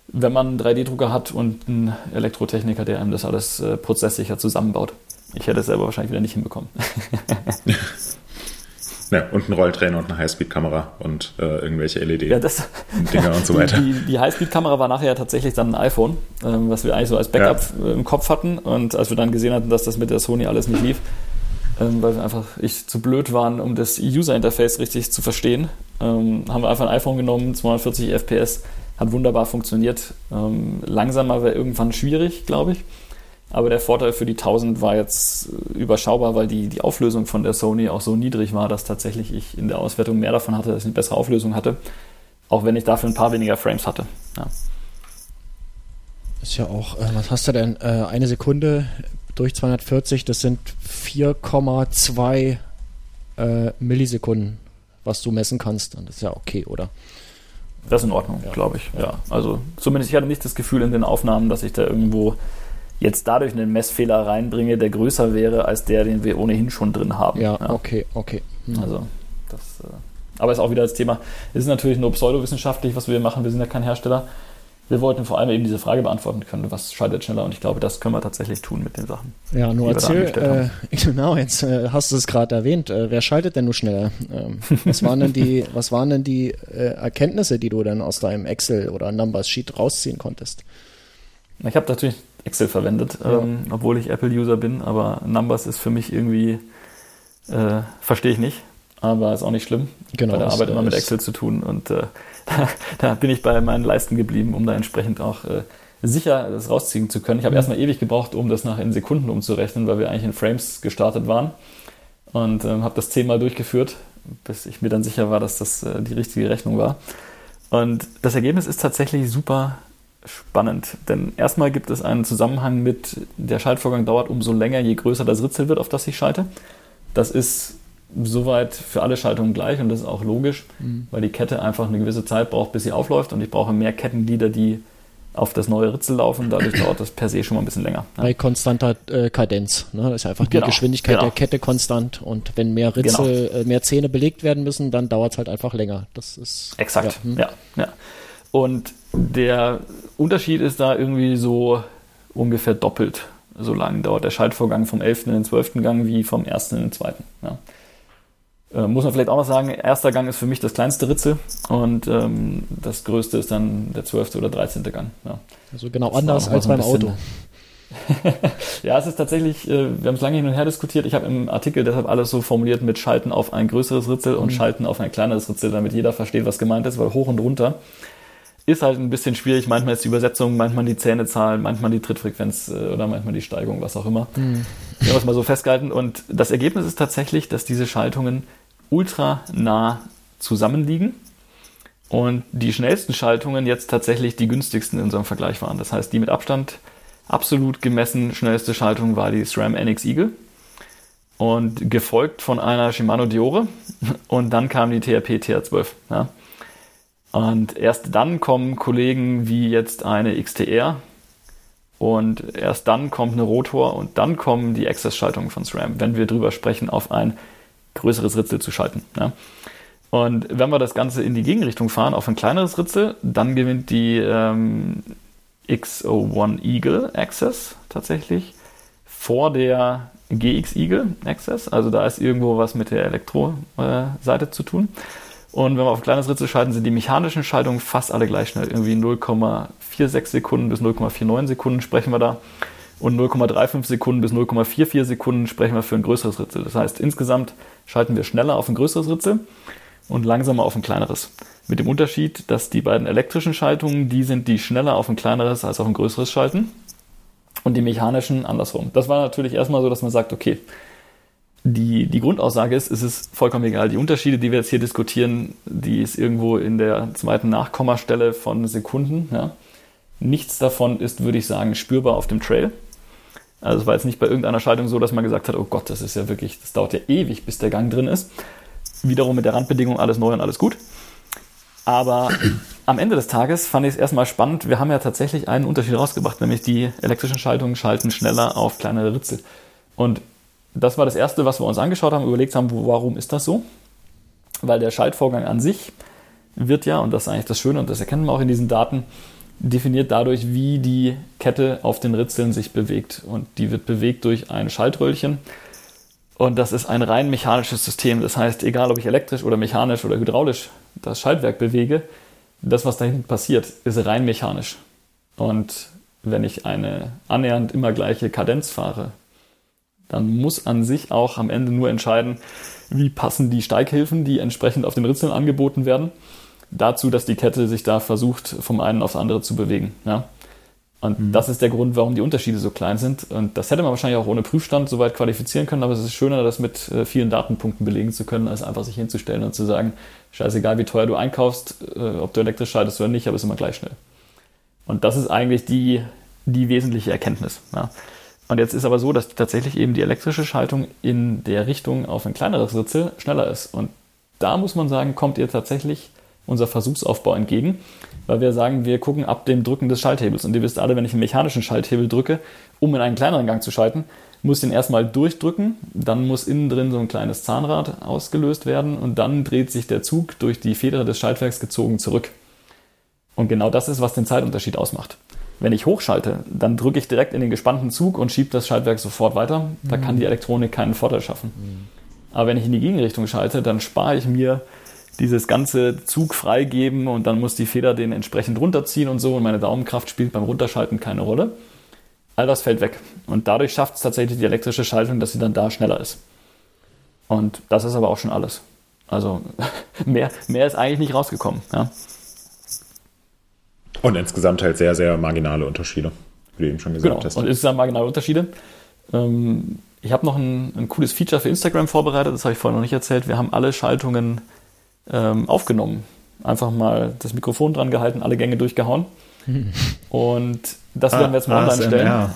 wenn man einen 3D-Drucker hat und einen Elektrotechniker, der einem das alles äh, prozesssicher zusammenbaut. Ich hätte es selber wahrscheinlich wieder nicht hinbekommen. Ja, und ein Rolltrainer und eine Highspeed-Kamera und äh, irgendwelche LED-Dinger Ja, und so weiter. die, die Highspeed-Kamera war nachher tatsächlich dann ein iPhone, ähm, was wir eigentlich so als Backup äh, im Kopf hatten. Und als wir dann gesehen hatten, dass das mit der Sony alles nicht lief, ähm, weil wir einfach ich zu blöd waren, um das User-Interface richtig zu verstehen, ähm, haben wir einfach ein iPhone genommen, 240 FPS, hat wunderbar funktioniert. Ähm, langsamer wäre irgendwann schwierig, glaube ich. Aber der Vorteil für die 1000 war jetzt äh, überschaubar, weil die, die Auflösung von der Sony auch so niedrig war, dass tatsächlich ich in der Auswertung mehr davon hatte, dass ich eine bessere Auflösung hatte. Auch wenn ich dafür ein paar weniger Frames hatte. Ja. Ist ja auch, äh, was hast du denn? Äh, eine Sekunde durch 240, das sind 4,2 äh, Millisekunden, was du messen kannst. Und das ist ja okay, oder? Das ist in Ordnung, Ja. glaube ich. Ja. Ja. Also zumindest ich hatte nicht das Gefühl in den Aufnahmen, dass ich da irgendwo jetzt dadurch einen Messfehler reinbringe, der größer wäre als der, den wir ohnehin schon drin haben. Ja, okay, okay. Hm. Also das. Äh, aber ist auch wieder das Thema. Es ist natürlich nur pseudowissenschaftlich, was wir machen. Wir sind ja kein Hersteller. Wir wollten vor allem eben diese Frage beantworten können, was schaltet schneller? Und ich glaube, das können wir tatsächlich tun mit den Sachen. Ja, nur erzähl, äh, genau, jetzt äh, hast du es gerade erwähnt. Äh, wer schaltet denn nur schneller? Ähm, was waren denn die, was waren denn die äh, Erkenntnisse, die du dann aus deinem Excel oder Numbers Sheet rausziehen konntest? Ich habe natürlich Excel verwendet, Ja. ähm, obwohl ich Apple-User bin, aber Numbers ist für mich irgendwie, äh, verstehe ich nicht, aber ist auch nicht schlimm. Genau, Bei der Arbeit immer mit Excel zu tun und äh, da, da bin ich bei meinen Leisten geblieben, um da entsprechend auch äh, sicher das rausziehen zu können. Ich habe Mhm. erstmal ewig gebraucht, um das nach in Sekunden umzurechnen, weil wir eigentlich in Frames gestartet waren und ähm, habe das zehnmal durchgeführt, bis ich mir dann sicher war, dass das äh, die richtige Rechnung war. Und das Ergebnis ist tatsächlich super spannend, denn erstmal gibt es einen Zusammenhang mit, der Schaltvorgang dauert umso länger, je größer das Ritzel wird, auf das ich schalte. Das ist soweit für alle Schaltungen gleich und das ist auch logisch, weil die Kette einfach eine gewisse Zeit braucht, bis sie aufläuft und ich brauche mehr Kettenglieder, die auf das neue Ritzel laufen. Dadurch dauert das per se schon mal ein bisschen länger. Ja. Bei konstanter äh, Kadenz. Ne? Das ist einfach die Genau, Geschwindigkeit genau. der Kette konstant. Und wenn mehr Ritzel, äh, mehr Zähne belegt werden müssen, dann dauert es halt einfach länger. Das ist Exakt, Ja, hm. ja, ja. Und der Unterschied ist da irgendwie so ungefähr doppelt so lang dauert der Schaltvorgang vom 11. in den 12. Gang wie vom 1. in den 2. Ja. Äh, muss man vielleicht auch noch sagen, erster Gang ist für mich das kleinste Ritzel und ähm, das größte ist dann der 12. oder 13. Gang. Ja. Also genau Das anders als beim Auto. Ja, es ist tatsächlich, äh, wir haben es lange hin und her diskutiert. Ich habe im Artikel deshalb alles so formuliert mit Schalten auf ein größeres Ritzel und Schalten auf ein kleineres Ritzel, damit jeder versteht, was gemeint ist, weil hoch und runter ist halt ein bisschen schwierig. Manchmal ist die Übersetzung, manchmal die Zähnezahl, manchmal die Trittfrequenz äh, oder manchmal die Steigung, was auch immer. Wir haben es mal so festgehalten. Und das Ergebnis ist tatsächlich, dass diese Schaltungen ultra nah zusammenliegen. Und die schnellsten Schaltungen jetzt tatsächlich die günstigsten in unserem Vergleich waren. Das heißt, die mit Abstand absolut gemessen schnellste Schaltung war die SRAM NX Eagle. Und gefolgt von einer Shimano Diore. Und dann kam die TRP TR12. Ja. Und erst dann kommen Kollegen wie jetzt eine XTR. Und erst dann kommt eine Rotor und dann kommen die Access-Schaltungen von SRAM, wenn wir drüber sprechen, auf ein größeres Ritzel zu schalten. Ja. Und wenn wir das Ganze in die Gegenrichtung fahren, auf ein kleineres Ritzel, dann gewinnt die ähm, X01 Eagle Access tatsächlich vor der GX Eagle Access. Also da ist irgendwo was mit der Elektro-Seite zu tun. Und wenn wir auf ein kleines Ritzel schalten, sind die mechanischen Schaltungen fast alle gleich schnell. Irgendwie 0,46 Sekunden bis 0,49 Sekunden sprechen wir da. Und 0,35 Sekunden bis 0,44 Sekunden sprechen wir für ein größeres Ritzel. Das heißt, insgesamt schalten wir schneller auf ein größeres Ritzel und langsamer auf ein kleineres. Mit dem Unterschied, dass die beiden elektrischen Schaltungen, die sind, die schneller auf ein kleineres als auf ein größeres schalten. Und die mechanischen andersrum. Das war natürlich erstmal so, dass man sagt, okay, die, die Grundaussage ist, es ist vollkommen egal. Die Unterschiede, die wir jetzt hier diskutieren, die ist irgendwo in der zweiten Nachkommastelle von Sekunden. Ja. Nichts davon ist, würde ich sagen, spürbar auf dem Trail. Also es war jetzt nicht bei irgendeiner Schaltung so, dass man gesagt hat, oh Gott, das ist ja wirklich, das dauert ja ewig, bis der Gang drin ist. Wiederum mit der Randbedingung alles neu und alles gut. Aber am Ende des Tages fand ich es erstmal spannend. Wir haben ja tatsächlich einen Unterschied rausgebracht, nämlich die elektrischen Schaltungen schalten schneller auf kleinere Ritzel. Und das war das Erste, was wir uns angeschaut haben, überlegt haben, warum ist das so? Weil der Schaltvorgang an sich wird ja, und das ist eigentlich das Schöne, und das erkennen wir auch in diesen Daten, definiert dadurch, wie die Kette auf den Ritzeln sich bewegt. Und die wird bewegt durch ein Schaltröllchen. Und das ist ein rein mechanisches System. Das heißt, egal ob ich elektrisch oder mechanisch oder hydraulisch das Schaltwerk bewege, das, was da hinten passiert, ist rein mechanisch. Und wenn ich eine annähernd immer gleiche Kadenz fahre, dann muss an sich auch am Ende nur entscheiden, wie passen die Steighilfen, die entsprechend auf den Ritzeln angeboten werden, dazu, dass die Kette sich da versucht, vom einen aufs andere zu bewegen. Ja? Und mhm. das ist der Grund, warum die Unterschiede so klein sind. Und das hätte man wahrscheinlich auch ohne Prüfstand soweit qualifizieren können, aber es ist schöner, das mit äh, vielen Datenpunkten belegen zu können, als einfach sich hinzustellen und zu sagen, scheißegal, wie teuer du einkaufst, äh, ob du elektrisch schaltest oder nicht, aber es ist immer gleich schnell. Und das ist eigentlich die, die wesentliche Erkenntnis. Ja. Und jetzt ist aber so, dass tatsächlich eben die elektrische Schaltung in der Richtung auf ein kleineres Ritzel schneller ist. Und da muss man sagen, kommt ihr tatsächlich unser Versuchsaufbau entgegen, weil wir sagen, wir gucken ab dem Drücken des Schalthebels. Und ihr wisst alle, wenn ich einen mechanischen Schalthebel drücke, um in einen kleineren Gang zu schalten, muss den erstmal durchdrücken, dann muss innen drin so ein kleines Zahnrad ausgelöst werden und dann dreht sich der Zug durch die Feder des Schaltwerks gezogen zurück. Und genau das ist, was den Zeitunterschied ausmacht. Wenn ich hochschalte, dann drücke ich direkt in den gespannten Zug und schiebe das Schaltwerk sofort weiter. Da mhm. kann die Elektronik keinen Vorteil schaffen. Mhm. Aber wenn ich in die Gegenrichtung schalte, dann spare ich mir dieses ganze Zug freigeben und dann muss die Feder den entsprechend runterziehen und so und meine Daumenkraft spielt beim Runterschalten keine Rolle. All das fällt weg. Und dadurch schafft es tatsächlich die elektrische Schaltung, dass sie dann da schneller ist. Und das ist aber auch schon alles. Also mehr, mehr ist eigentlich nicht rausgekommen. Ja. Und insgesamt halt sehr, sehr marginale Unterschiede, wie du eben schon gesagt genau. hast. Und insgesamt marginale Unterschiede. Ähm, ich habe noch ein, ein, cooles Feature für Instagram vorbereitet, das habe ich vorhin noch nicht erzählt. Wir haben alle Schaltungen ähm, aufgenommen. Einfach mal das Mikrofon dran gehalten, alle Gänge durchgehauen. Und das werden wir jetzt mal ah, online stellen.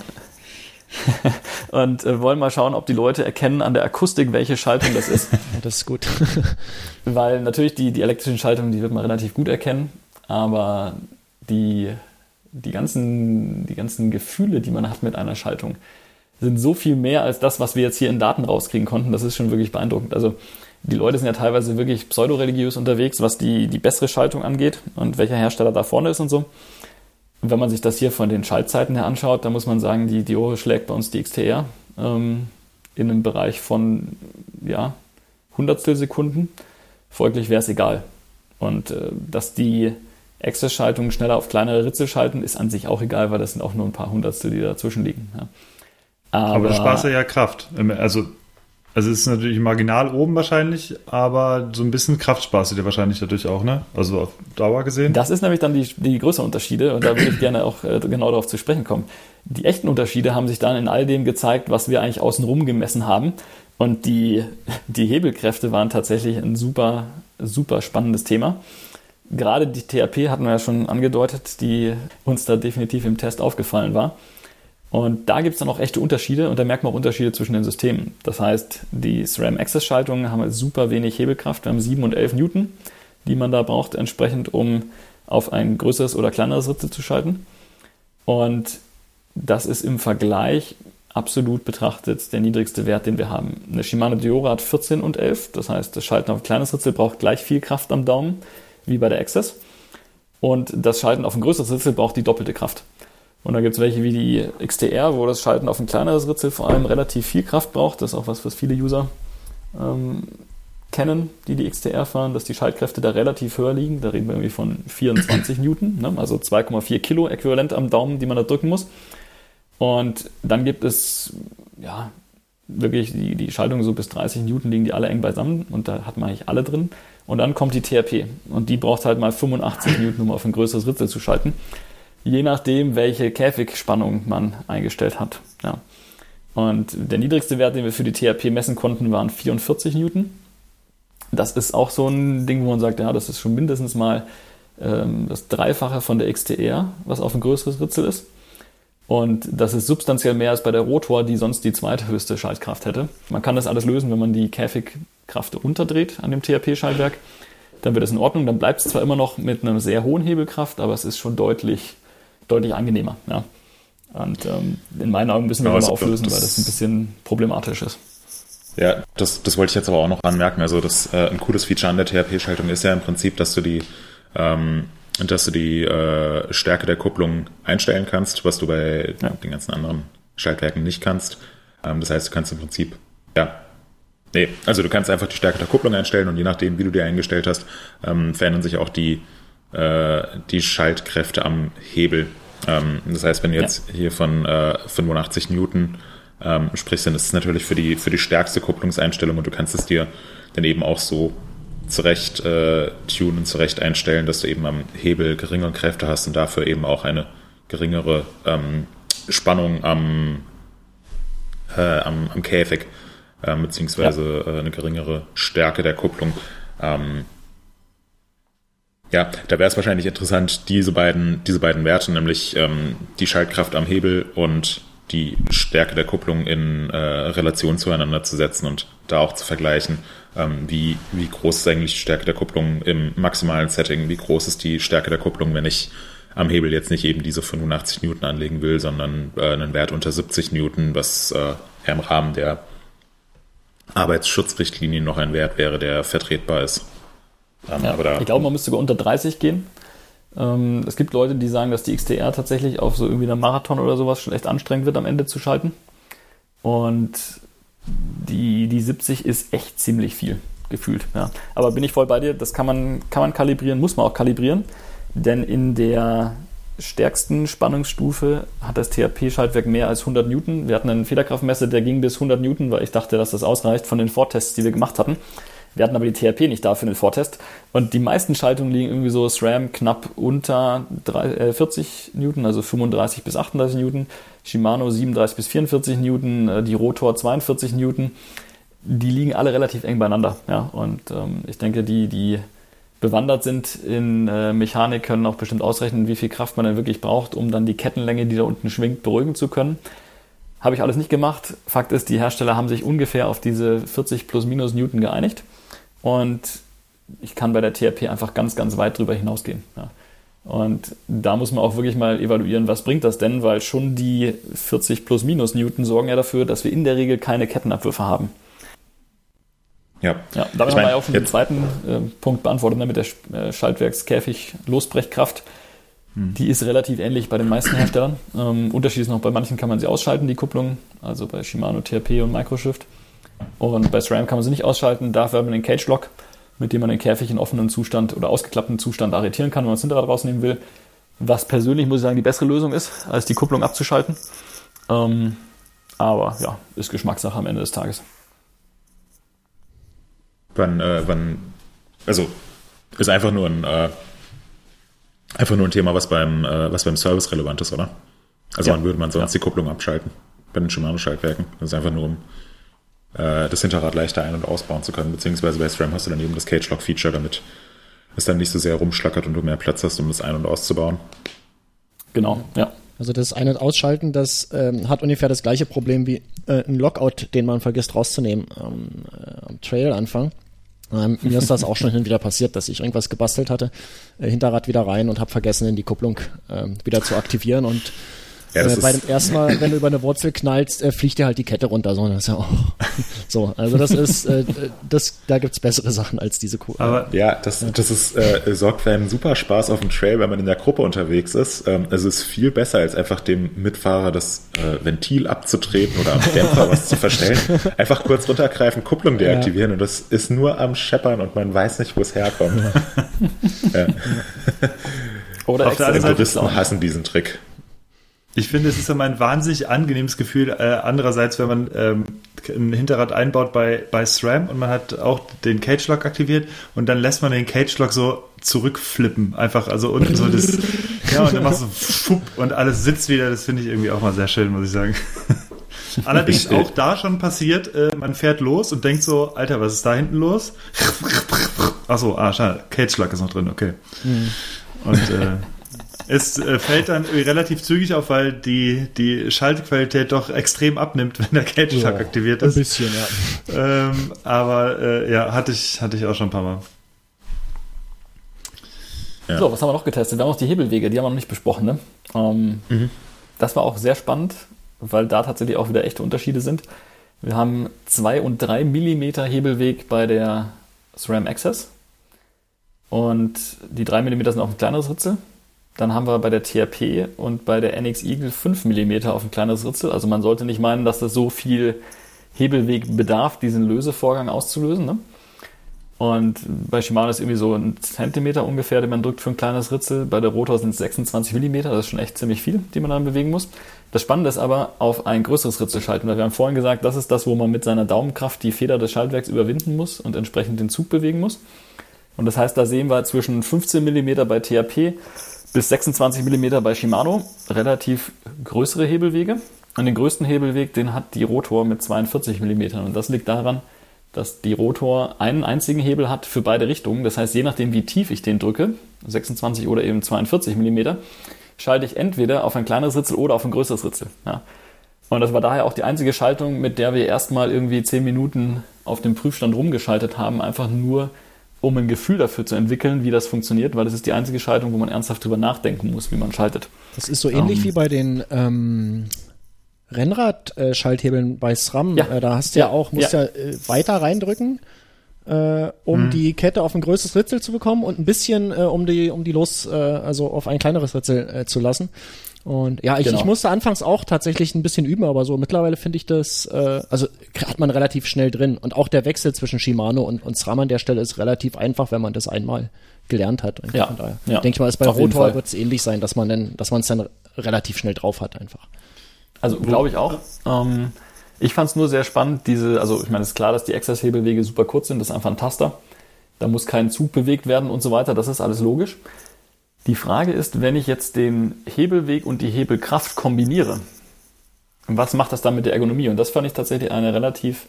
und äh, wollen mal schauen, ob die Leute erkennen an der Akustik, welche Schaltung das ist. das ist gut. Weil natürlich die, die elektrischen Schaltungen, die wird man relativ gut erkennen, aber die, die, ganzen, die ganzen Gefühle, die man hat mit einer Schaltung, sind so viel mehr als das, was wir jetzt hier in Daten rauskriegen konnten. Das ist schon wirklich beeindruckend. Also die Leute sind ja teilweise wirklich pseudoreligiös unterwegs, was die, die bessere Schaltung angeht und welcher Hersteller da vorne ist und so. Und wenn man sich das hier von den Schaltzeiten her anschaut, dann muss man sagen, die Diore schlägt bei uns die XTR ähm, in einem Bereich von ja, Hundertstel. Folglich wäre es egal. Und äh, dass die Access-Schaltungen schneller auf kleinere Ritzel schalten, ist an sich auch egal, weil das sind auch nur ein paar Hundertstel, die dazwischen liegen. Ja. Aber, Aber du sparst ja Kraft. Also also es ist natürlich marginal oben wahrscheinlich, aber so ein bisschen Kraft sparst du dir wahrscheinlich dadurch auch, ne? Also auf Dauer gesehen. Das ist nämlich dann die, die größeren Unterschiede und da würde ich gerne auch äh, genau darauf zu sprechen kommen. Die echten Unterschiede haben sich dann in all dem gezeigt, was wir eigentlich außenrum gemessen haben. Und die, die Hebelkräfte waren tatsächlich ein super, super spannendes Thema. Gerade die THP hatten wir ja schon angedeutet, die uns da definitiv im Test aufgefallen war. Und da gibt es dann auch echte Unterschiede und da merkt man auch Unterschiede zwischen den Systemen. Das heißt, die SRAM Access Schaltungen haben super wenig Hebelkraft. Wir haben 7 und 11 Newton, die man da braucht, entsprechend, um auf ein größeres oder kleineres Ritzel zu schalten. Und das ist im Vergleich absolut betrachtet der niedrigste Wert, den wir haben. Eine Shimano Diora hat 14 und 11, das heißt, das Schalten auf ein kleines Ritzel braucht gleich viel Kraft am Daumen wie bei der Access. Und das Schalten auf ein größeres Ritzel braucht die doppelte Kraft. Und da gibt es welche wie die XTR, wo das Schalten auf ein kleineres Ritzel vor allem relativ viel Kraft braucht. Das ist auch was, was viele User ähm, kennen, die die XTR fahren, dass die Schaltkräfte da relativ höher liegen. Da reden wir irgendwie von 24 Newton, ne? also 2,4 Kilo äquivalent am Daumen, die man da drücken muss. Und dann gibt es ja wirklich die, die Schaltungen so bis 30 Newton liegen die alle eng beisammen und da hat man eigentlich alle drin. Und dann kommt die TRP und die braucht halt mal 85 Newton, um auf ein größeres Ritzel zu schalten je nachdem, welche Käfigspannung man eingestellt hat. Ja. Und der niedrigste Wert, den wir für die THP messen konnten, waren 44 Newton. Das ist auch so ein Ding, wo man sagt, ja, das ist schon mindestens mal ähm, das Dreifache von der XTR, was auf ein größeres Ritzel ist. Und das ist substanziell mehr als bei der Rotor, die sonst die zweithöchste Schaltkraft hätte. Man kann das alles lösen, wenn man die Käfigkraft runterdreht an dem THP-Schaltwerk. Dann wird es in Ordnung. Dann bleibt es zwar immer noch mit einer sehr hohen Hebelkraft, aber es ist schon deutlich deutlich angenehmer. Ja. Und ähm, in meinen Augen müssen wir ja, das mal auflösen, das, weil das ein bisschen problematisch ist. Ja, das, das wollte ich jetzt aber auch noch anmerken. Also das, äh, ein cooles Feature an der THP-Schaltung ist ja im Prinzip, dass du die, ähm, dass du die äh, Stärke der Kupplung einstellen kannst, was du bei ja. den ganzen anderen Schaltwerken nicht kannst. Ähm, das heißt, du kannst im Prinzip, ja, nee, also du kannst einfach die Stärke der Kupplung einstellen und je nachdem, wie du die eingestellt hast, ähm, verändern sich auch die, äh, die Schaltkräfte am Hebel. Ähm, das heißt, wenn du jetzt ja. hier von äh, 85 Newton ähm, sprichst, dann ist es natürlich für die, für die stärkste Kupplungseinstellung und du kannst es dir dann eben auch so zurecht äh, tunen, zurecht einstellen, dass du eben am Hebel geringere Kräfte hast und dafür eben auch eine geringere ähm, Spannung am, äh, am, am Käfig, äh, beziehungsweise ja. Äh, eine geringere Stärke der Kupplung. Ähm, ja, da wäre es wahrscheinlich interessant, diese beiden, diese beiden Werte, nämlich ähm, die Schaltkraft am Hebel und die Stärke der Kupplung in äh, Relation zueinander zu setzen und da auch zu vergleichen, ähm, wie, wie groß ist eigentlich die Stärke der Kupplung im maximalen Setting, wie groß ist die Stärke der Kupplung, wenn ich am Hebel jetzt nicht eben diese 85 Newton anlegen will, sondern äh, einen Wert unter 70 Newton, was äh, im Rahmen der Arbeitsschutzrichtlinien noch ein Wert wäre, der vertretbar ist. Ähm, ja, da, ich glaube, man müsste sogar unter 30 gehen. Ähm, es gibt Leute, die sagen, dass die XTR tatsächlich auf so irgendwie einer Marathon oder sowas schon echt anstrengend wird, am Ende zu schalten. Und die, die 70 ist echt ziemlich viel gefühlt. Ja. Aber bin ich voll bei dir, das kann man, kann man kalibrieren, muss man auch kalibrieren, denn in der stärksten Spannungsstufe hat das THP-Schaltwerk mehr als 100 Newton. Wir hatten einen Federkraftmesser, der ging bis 100 Newton, weil ich dachte, dass das ausreicht von den Vortests, die wir gemacht hatten. Wir hatten aber die THP nicht da für den Vortest. Und die meisten Schaltungen liegen irgendwie so SRAM knapp unter 40 äh, Newton, also 35 bis 38 Newton. Shimano 37 bis 44 Newton, äh, die Rotor 42 Newton. Die liegen alle relativ eng beieinander. Ja? Und ähm, ich denke, die, die bewandert sind in äh, Mechanik, können auch bestimmt ausrechnen, wie viel Kraft man denn wirklich braucht, um dann die Kettenlänge, die da unten schwingt, beruhigen zu können. Habe ich alles nicht gemacht. Fakt ist, die Hersteller haben sich ungefähr auf diese 40 plus minus Newton geeinigt. Und ich kann bei der THP einfach ganz, ganz weit drüber hinausgehen. Ja. Und da muss man auch wirklich mal evaluieren, was bringt das denn, weil schon die 40 plus minus Newton sorgen ja dafür, dass wir in der Regel keine Kettenabwürfe haben. Ja. ja damit haben wir ja auch schon den zweiten äh, Punkt beantwortet, ne, mit der äh, Schaltwerkskäfig-Losbrechkraft. Hm. Die ist relativ ähnlich bei den meisten Herstellern. Ähm, Unterschied ist noch, bei manchen kann man sie ausschalten, die Kupplung, also bei Shimano, TRP und Microshift. Und bei SRAM kann man sie nicht ausschalten, dafür haben wir den Cage Lock, mit dem man den Käfig in offenen Zustand oder ausgeklappten Zustand arretieren kann, wenn man das Hinterrad rausnehmen will. Was persönlich, muss ich sagen, die bessere Lösung ist, als die Kupplung abzuschalten. Ähm, aber ja, ist Geschmackssache am Ende des Tages. Wann, äh, wann, also ist einfach nur ein, äh, einfach nur ein Thema, was beim, äh, was beim Service relevant ist, oder? Also ja. wann würde man sonst ja. die Kupplung abschalten? Bei den Shimano-Schaltwerken. Das ist einfach nur um äh, das Hinterrad leichter ein- und ausbauen zu können. Beziehungsweise bei SRAM hast du dann eben das Cage-Lock-Feature, damit es dann nicht so sehr rumschlackert und du mehr Platz hast, um das ein- und auszubauen. Genau, ja. Also das Ein- und Ausschalten, das ähm, hat ungefähr das gleiche Problem wie äh, ein Lockout, den man vergisst rauszunehmen am, äh, am Trail-Anfang. Ähm, mir ist das auch schon hin und wieder passiert, dass ich irgendwas gebastelt hatte, äh, Hinterrad wieder rein und habe vergessen, in die Kupplung äh, wieder zu aktivieren und ja, äh, bei dem ersten Mal, wenn du über eine Wurzel knallst, äh, fliegt dir halt die Kette runter. So, das ist ja auch so. Also das ist, äh, das, da gibt's bessere Sachen als diese Kuh. Aber ja, das, das ist, äh, sorgt für einen super Spaß auf dem Trail, wenn man in der Gruppe unterwegs ist. Ähm, also es ist viel besser, als einfach dem Mitfahrer das äh, Ventil abzutreten oder am Dämpfer was zu verstellen. Einfach kurz runtergreifen, Kupplung deaktivieren ja. und das ist nur am Scheppern und man weiß nicht, wo es herkommt. ja. Oder auf der anderen Seite hassen diesen Trick. Ich finde, es ist immer ein wahnsinnig angenehmes Gefühl. Äh, andererseits, wenn man ähm, ein Hinterrad einbaut bei, bei SRAM und man hat auch den Cage Lock aktiviert und dann lässt man den Cage Lock so zurückflippen. Einfach, also unten so das, ja, und dann machst du fupp und alles sitzt wieder. Das finde ich irgendwie auch mal sehr schön, muss ich sagen. Allerdings auch da schon passiert, äh, man fährt los und denkt so, Alter, was ist da hinten los? Achso, ah, schade, Cage Lock ist noch drin, okay. Mhm. Und äh, es äh, fällt dann relativ zügig auf, weil die, die Schaltqualität doch extrem abnimmt, wenn der Cage ja, aktiviert ist. Ein bisschen, ja. Ähm, aber äh, ja, hatte ich, hatte ich auch schon ein paar Mal. Ja. So, was haben wir noch getestet? Wir haben noch die Hebelwege, die haben wir noch nicht besprochen. Ne? Ähm, mhm. Das war auch sehr spannend, weil da tatsächlich auch wieder echte Unterschiede sind. Wir haben 2 und 3 Millimeter Hebelweg bei der SRAM Access Und die 3 mm sind auf ein kleineres Ritzel. Dann haben wir bei der TRP und bei der NX Eagle 5 mm auf ein kleineres Ritzel. Also man sollte nicht meinen, dass das so viel Hebelweg bedarf, diesen Lösevorgang auszulösen. Ne? Und bei Shimano ist irgendwie so ein Zentimeter ungefähr, den man drückt für ein kleines Ritzel. Bei der Rotor sind es 26 Millimeter, das ist schon echt ziemlich viel, die man dann bewegen muss. Das Spannende ist aber, auf ein größeres Ritzel schalten. Weil wir haben vorhin gesagt, das ist das, wo man mit seiner Daumenkraft die Feder des Schaltwerks überwinden muss und entsprechend den Zug bewegen muss. Und das heißt, da sehen wir zwischen 15 Millimeter bei THP bis 26 Millimeter bei Shimano relativ größere Hebelwege. Und den größten Hebelweg, den hat die Rotor mit 42 Millimetern. Und das liegt daran, dass die Rotor einen einzigen Hebel hat für beide Richtungen. Das heißt, je nachdem, wie tief ich den drücke, 26 oder eben 42 mm, schalte ich entweder auf ein kleineres Ritzel oder auf ein größeres Ritzel. Ja. Und das war daher auch die einzige Schaltung, mit der wir erstmal irgendwie 10 Minuten auf dem Prüfstand rumgeschaltet haben, einfach nur, um ein Gefühl dafür zu entwickeln, wie das funktioniert, weil das ist die einzige Schaltung, wo man ernsthaft drüber nachdenken muss, wie man schaltet. Das ist so ähnlich um, ähm. wie bei den ähm, Rennrad-Schalthebeln bei SRAM, ja. äh, da hast du ja, ja auch, musst ja, ja äh, weiter reindrücken, äh, um mhm. die Kette auf ein größeres Ritzel zu bekommen und ein bisschen, äh, um die, um die los, äh, also auf ein kleineres Ritzel äh, zu lassen. Und ja, ich, genau. ich musste anfangs auch tatsächlich ein bisschen üben, aber so mittlerweile finde ich das, äh, also hat man relativ schnell drin. Und auch der Wechsel zwischen Shimano und, und SRAM an der Stelle ist relativ einfach, wenn man das einmal gelernt hat. ja, von daher ja. denke ich mal, ist bei Rotor wird es ähnlich sein, dass man dann, dass man es dann relativ schnell drauf hat einfach. Also glaube ich auch. Ähm, ich fand es nur sehr spannend, diese, also ich meine, es ist klar, dass die Access-Hebelwege super kurz sind, das ist einfach ein Taster. Da muss kein Zug bewegt werden und so weiter, das ist alles logisch. Die Frage ist, wenn ich jetzt den Hebelweg und die Hebelkraft kombiniere, was macht das dann mit der Ergonomie? Und das fand ich tatsächlich eine relativ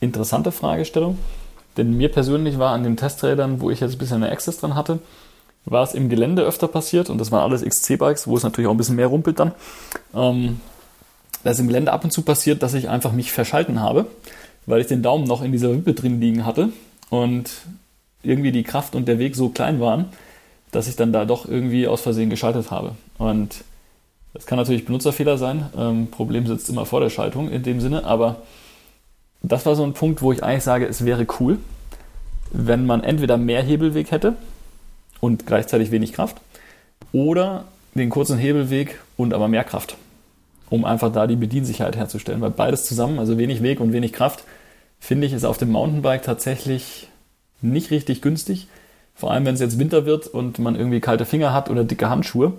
interessante Fragestellung. Denn mir persönlich war an den Testrädern, wo ich jetzt ein bisschen eine Access dran hatte, war es im Gelände öfter passiert und das waren alles XC-Bikes, wo es natürlich auch ein bisschen mehr rumpelt dann. Ähm, da ist im Gelände ab und zu passiert, dass ich einfach mich verschalten habe, weil ich den Daumen noch in dieser Wippe drin liegen hatte und irgendwie die Kraft und der Weg so klein waren, dass ich dann da doch irgendwie aus Versehen geschaltet habe. Und das kann natürlich Benutzerfehler sein. Ähm, Problem sitzt immer vor der Schaltung in dem Sinne, aber das war so ein Punkt, wo ich eigentlich sage, es wäre cool, wenn man entweder mehr Hebelweg hätte und gleichzeitig wenig Kraft oder den kurzen Hebelweg und aber mehr Kraft um einfach da die Bediensicherheit herzustellen. Weil beides zusammen, also wenig Weg und wenig Kraft, finde ich, ist auf dem Mountainbike tatsächlich nicht richtig günstig. Vor allem, wenn es jetzt Winter wird und man irgendwie kalte Finger hat oder dicke Handschuhe.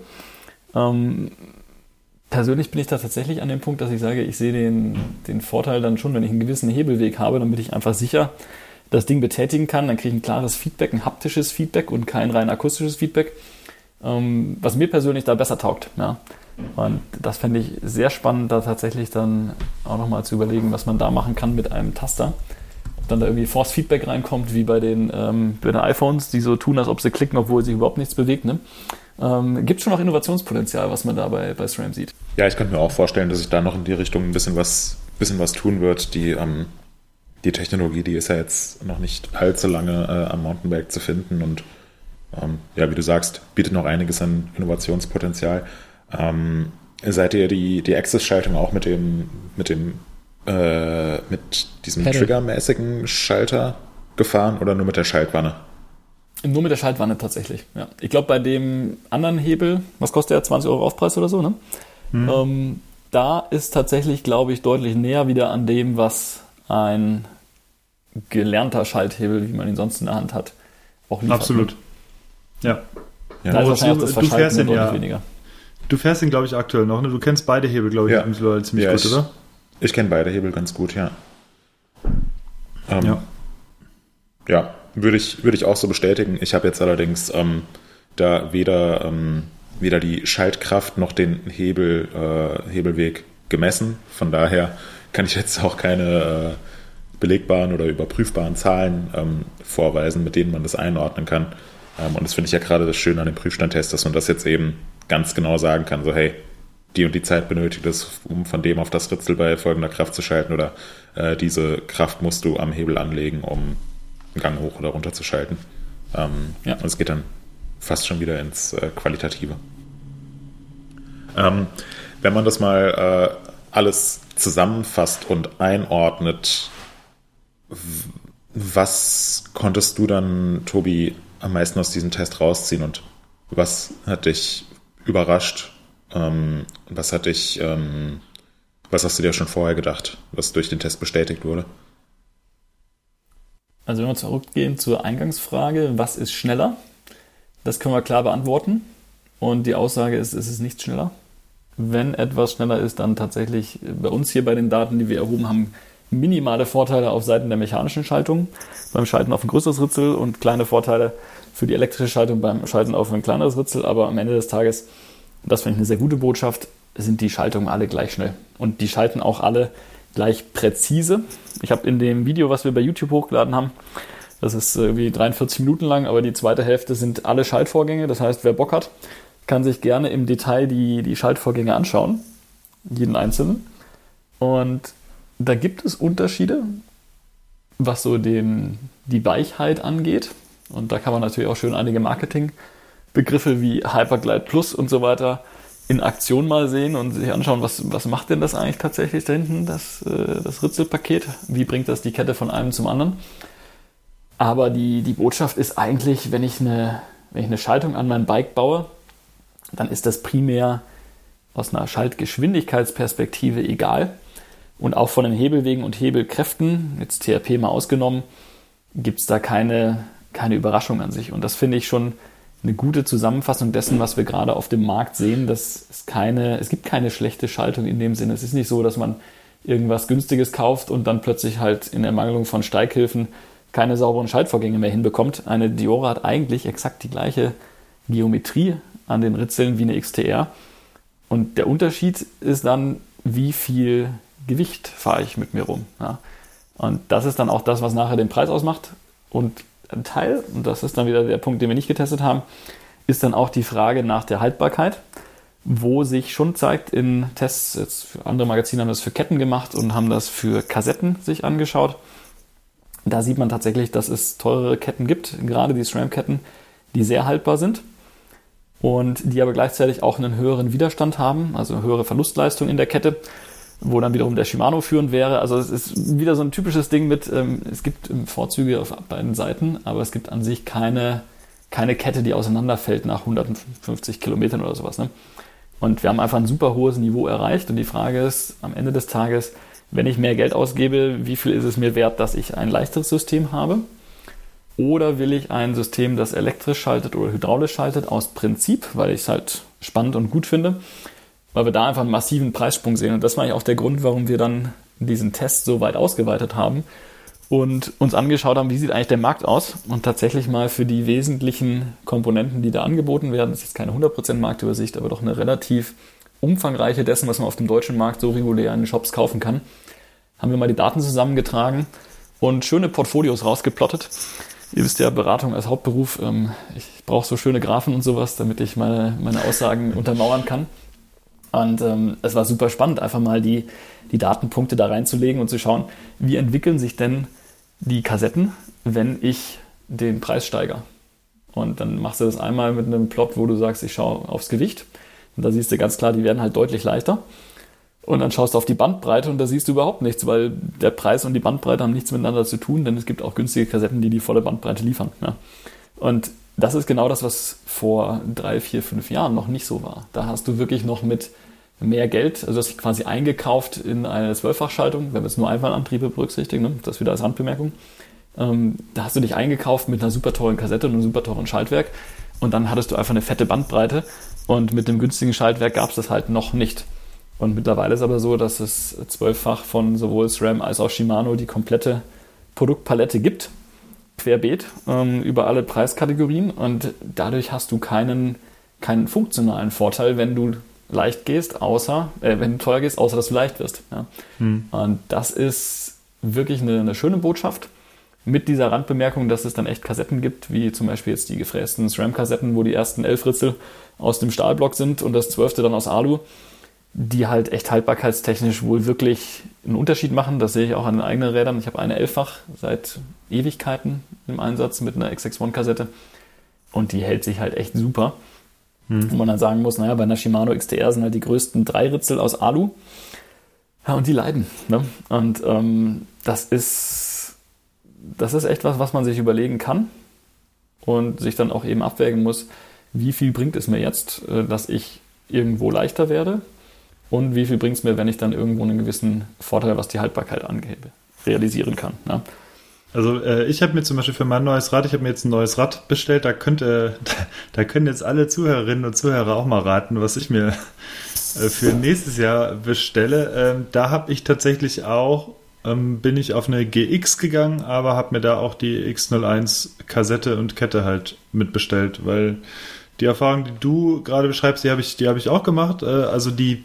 Ähm, persönlich bin ich da tatsächlich an dem Punkt, dass ich sage, ich sehe den, den Vorteil dann schon, wenn ich einen gewissen Hebelweg habe, damit ich einfach sicher das Ding betätigen kann. Dann kriege ich ein klares Feedback, ein haptisches Feedback und kein rein akustisches Feedback, ähm, was mir persönlich da besser taugt. Ja. Und das fände ich sehr spannend, da tatsächlich dann auch nochmal zu überlegen, was man da machen kann mit einem Taster. Dann da irgendwie Force Feedback reinkommt, wie bei den, ähm, bei den iPhones, die so tun, als ob sie klicken, obwohl sich überhaupt nichts bewegt. Ne? Ähm, Gibt schon noch Innovationspotenzial, was man da bei, bei SRAM sieht? Ja, ich könnte mir auch vorstellen, dass sich da noch in die Richtung ein bisschen was, bisschen was tun wird. Die, ähm, die Technologie, die ist ja jetzt noch nicht allzu lange äh, am Mountainbike zu finden und ähm, ja, wie du sagst, bietet noch einiges an Innovationspotenzial. Ähm, seid ihr die, die Access-Schaltung auch mit dem, mit dem, äh, mit diesem triggermäßigen Schalter gefahren oder nur mit der Schaltwanne? Nur mit der Schaltwanne tatsächlich, ja. Ich glaube, bei dem anderen Hebel, was kostet der? 20 Euro Aufpreis oder so, ne? Hm. Ähm, da ist tatsächlich, glaube ich, deutlich näher wieder an dem, was ein gelernter Schalthebel, wie man ihn sonst in der Hand hat, auch liefert. Absolut. Ja. ja. Da ist wahrscheinlich auch das Verschalten deutlich ja, weniger. Du fährst ihn, glaube ich, aktuell noch, ne? Du kennst beide Hebel, glaube ich, ja. ziemlich ja, gut, ich, oder? Ich kenne beide Hebel ganz gut, ja. Ähm, ja. Ja, würde ich, würde ich auch so bestätigen. Ich habe jetzt allerdings ähm, da weder, ähm, weder die Schaltkraft noch den Hebel, äh, Hebelweg gemessen. Von daher kann ich jetzt auch keine äh, belegbaren oder überprüfbaren Zahlen ähm, vorweisen, mit denen man das einordnen kann. Ähm, und das finde ich ja gerade das Schöne an dem Prüfstandtest, dass man das jetzt eben ganz genau sagen kann, so hey, die und die Zeit benötigt es, um von dem auf das Ritzel bei folgender Kraft zu schalten oder äh, diese Kraft musst du am Hebel anlegen, um einen Gang hoch oder runter zu schalten. Ähm, ja. Und es geht dann fast schon wieder ins äh, Qualitative. Ähm, wenn man das mal äh, alles zusammenfasst und einordnet, was konntest du dann, Tobi, am meisten aus diesem Test rausziehen und was hat dich überrascht? Ähm, was hat dich, ähm, was hast du dir schon vorher gedacht, was durch den Test bestätigt wurde? Also wenn wir zurückgehen zur Eingangsfrage, was ist schneller? Das können wir klar beantworten. Und die Aussage ist, es ist nicht schneller. Wenn etwas schneller ist, dann tatsächlich bei uns hier bei den Daten, die wir erhoben haben, minimale Vorteile auf Seiten der mechanischen Schaltung beim Schalten auf ein größeres Ritzel und kleine Vorteile für die elektrische Schaltung beim Schalten auf ein kleineres Ritzel. Aber am Ende des Tages, das finde ich eine sehr gute Botschaft, sind die Schaltungen alle gleich schnell. Und die schalten auch alle gleich präzise. Ich habe in dem Video, was wir bei YouTube hochgeladen haben, das ist irgendwie 43 Minuten lang, aber die zweite Hälfte sind alle Schaltvorgänge. Das heißt, wer Bock hat, kann sich gerne im Detail die, die Schaltvorgänge anschauen. Jeden einzelnen. Und da gibt es Unterschiede, was so den, die Weichheit angeht. Und da kann man natürlich auch schön einige Marketingbegriffe wie Hyperglide Plus und so weiter in Aktion mal sehen und sich anschauen, was, was macht denn das eigentlich tatsächlich da hinten, das, äh, das Ritzelpaket? Wie bringt das die Kette von einem zum anderen? Aber die, die Botschaft ist eigentlich, wenn ich, eine, wenn ich eine Schaltung an mein Bike baue, dann ist das primär aus einer Schaltgeschwindigkeitsperspektive egal. Und auch von den Hebelwegen und Hebelkräften, jetzt TRP mal ausgenommen, gibt es da keine, keine Überraschung an sich. Und das finde ich schon eine gute Zusammenfassung dessen, was wir gerade auf dem Markt sehen. Dass es, keine, es gibt keine schlechte Schaltung in dem Sinne. Es ist nicht so, dass man irgendwas Günstiges kauft und dann plötzlich halt in Ermangelung von Steighilfen keine sauberen Schaltvorgänge mehr hinbekommt. Eine Diora hat eigentlich exakt die gleiche Geometrie an den Ritzeln wie eine XTR. Und der Unterschied ist dann, wie viel Gewicht fahre ich mit mir rum. Ja. Und das ist dann auch das, was nachher den Preis ausmacht. Und Teil, und das ist dann wieder der Punkt, den wir nicht getestet haben, ist dann auch die Frage nach der Haltbarkeit, wo sich schon zeigt in Tests, jetzt andere Magazine haben das für Ketten gemacht und haben das für Kassetten sich angeschaut. Da sieht man tatsächlich, dass es teurere Ketten gibt, gerade die SRAM-Ketten, die sehr haltbar sind und die aber gleichzeitig auch einen höheren Widerstand haben, also eine höhere Verlustleistung in der Kette wo dann wiederum der Shimano führend wäre. Also es ist wieder so ein typisches Ding mit, ähm, es gibt Vorzüge auf beiden Seiten, aber es gibt an sich keine, keine Kette, die auseinanderfällt nach 150 Kilometern oder sowas. Ne? Und wir haben einfach ein super hohes Niveau erreicht und die Frage ist am Ende des Tages, wenn ich mehr Geld ausgebe, wie viel ist es mir wert, dass ich ein leichteres System habe? Oder will ich ein System, das elektrisch schaltet oder hydraulisch schaltet, aus Prinzip, weil ich es halt spannend und gut finde? Weil wir da einfach einen massiven Preissprung sehen. Und das war ja auch der Grund, warum wir dann diesen Test so weit ausgeweitet haben und uns angeschaut haben, wie sieht eigentlich der Markt aus und tatsächlich mal für die wesentlichen Komponenten, die da angeboten werden, das ist jetzt keine 100% Marktübersicht, aber doch eine relativ umfangreiche dessen, was man auf dem deutschen Markt so regulär in den Shops kaufen kann, haben wir mal die Daten zusammengetragen und schöne Portfolios rausgeplottet. Ihr wisst ja, Beratung als Hauptberuf, ähm, ich brauche so schöne Graphen und sowas, damit ich meine, meine Aussagen untermauern kann. Und ähm, es war super spannend, einfach mal die, die Datenpunkte da reinzulegen und zu schauen, wie entwickeln sich denn die Kassetten, wenn ich den Preis steigere. Und dann machst du das einmal mit einem Plot, wo du sagst, ich schaue aufs Gewicht. Und da siehst du ganz klar, die werden halt deutlich leichter. Und dann schaust du auf die Bandbreite und da siehst du überhaupt nichts, weil der Preis und die Bandbreite haben nichts miteinander zu tun, denn es gibt auch günstige Kassetten, die die volle Bandbreite liefern. Ja. Und das ist genau das, was vor drei, vier, fünf Jahren noch nicht so war. Da hast du wirklich noch mit mehr Geld, also das quasi eingekauft in eine Zwölffachschaltung, wenn wir jetzt nur Einfallantriebe berücksichtigen, ne? das wieder als Randbemerkung. Ähm, da hast du dich eingekauft mit einer super teuren Kassette und einem super teuren Schaltwerk und dann hattest du einfach eine fette Bandbreite und mit dem günstigen Schaltwerk gab es das halt noch nicht. Und mittlerweile ist aber so, dass es zwölffach von sowohl SRAM als auch Shimano die komplette Produktpalette gibt querbeet ähm, über alle Preiskategorien und dadurch hast du keinen, keinen funktionalen Vorteil, wenn du leicht gehst, außer, äh, wenn du teuer gehst, außer dass du leicht wirst. Ja. Hm. Und das ist wirklich eine, eine, schöne Botschaft. Mit dieser Randbemerkung, dass es dann echt Kassetten gibt, wie zum Beispiel jetzt die gefrästen SRAM-Kassetten, wo die ersten elf Ritzel aus dem Stahlblock sind und das zwölfte dann aus Alu die halt echt haltbarkeitstechnisch wohl wirklich einen Unterschied machen. Das sehe ich auch an den eigenen Rädern. Ich habe eine Elffach seit Ewigkeiten im Einsatz mit einer XX1-Kassette und die hält sich halt echt super. Hm. Wo man dann sagen muss, naja, bei einer Shimano XTR sind halt die größten drei Ritzel aus Alu. Ja, und die leiden. Ne? Und ähm, das ist das ist echt was, was man sich überlegen kann. und sich dann auch eben abwägen muss, wie viel bringt es mir jetzt, äh, dass ich irgendwo leichter werde und wie viel bringt es mir, wenn ich dann irgendwo einen gewissen Vorteil, was die Haltbarkeit angeht, realisieren kann. Ne? Also äh, ich habe mir zum Beispiel für mein neues Rad, ich habe mir jetzt ein neues Rad bestellt, da könnte, da, da können jetzt alle Zuhörerinnen und Zuhörer auch mal raten, was ich mir äh, für nächstes Jahr bestelle. Ähm, da habe ich tatsächlich auch, ähm, bin ich auf eine GX gegangen, aber habe mir da auch die X01 Kassette und Kette halt mitbestellt, weil die Erfahrung, die du gerade beschreibst, die habe ich, die habe ich auch gemacht. Äh, also die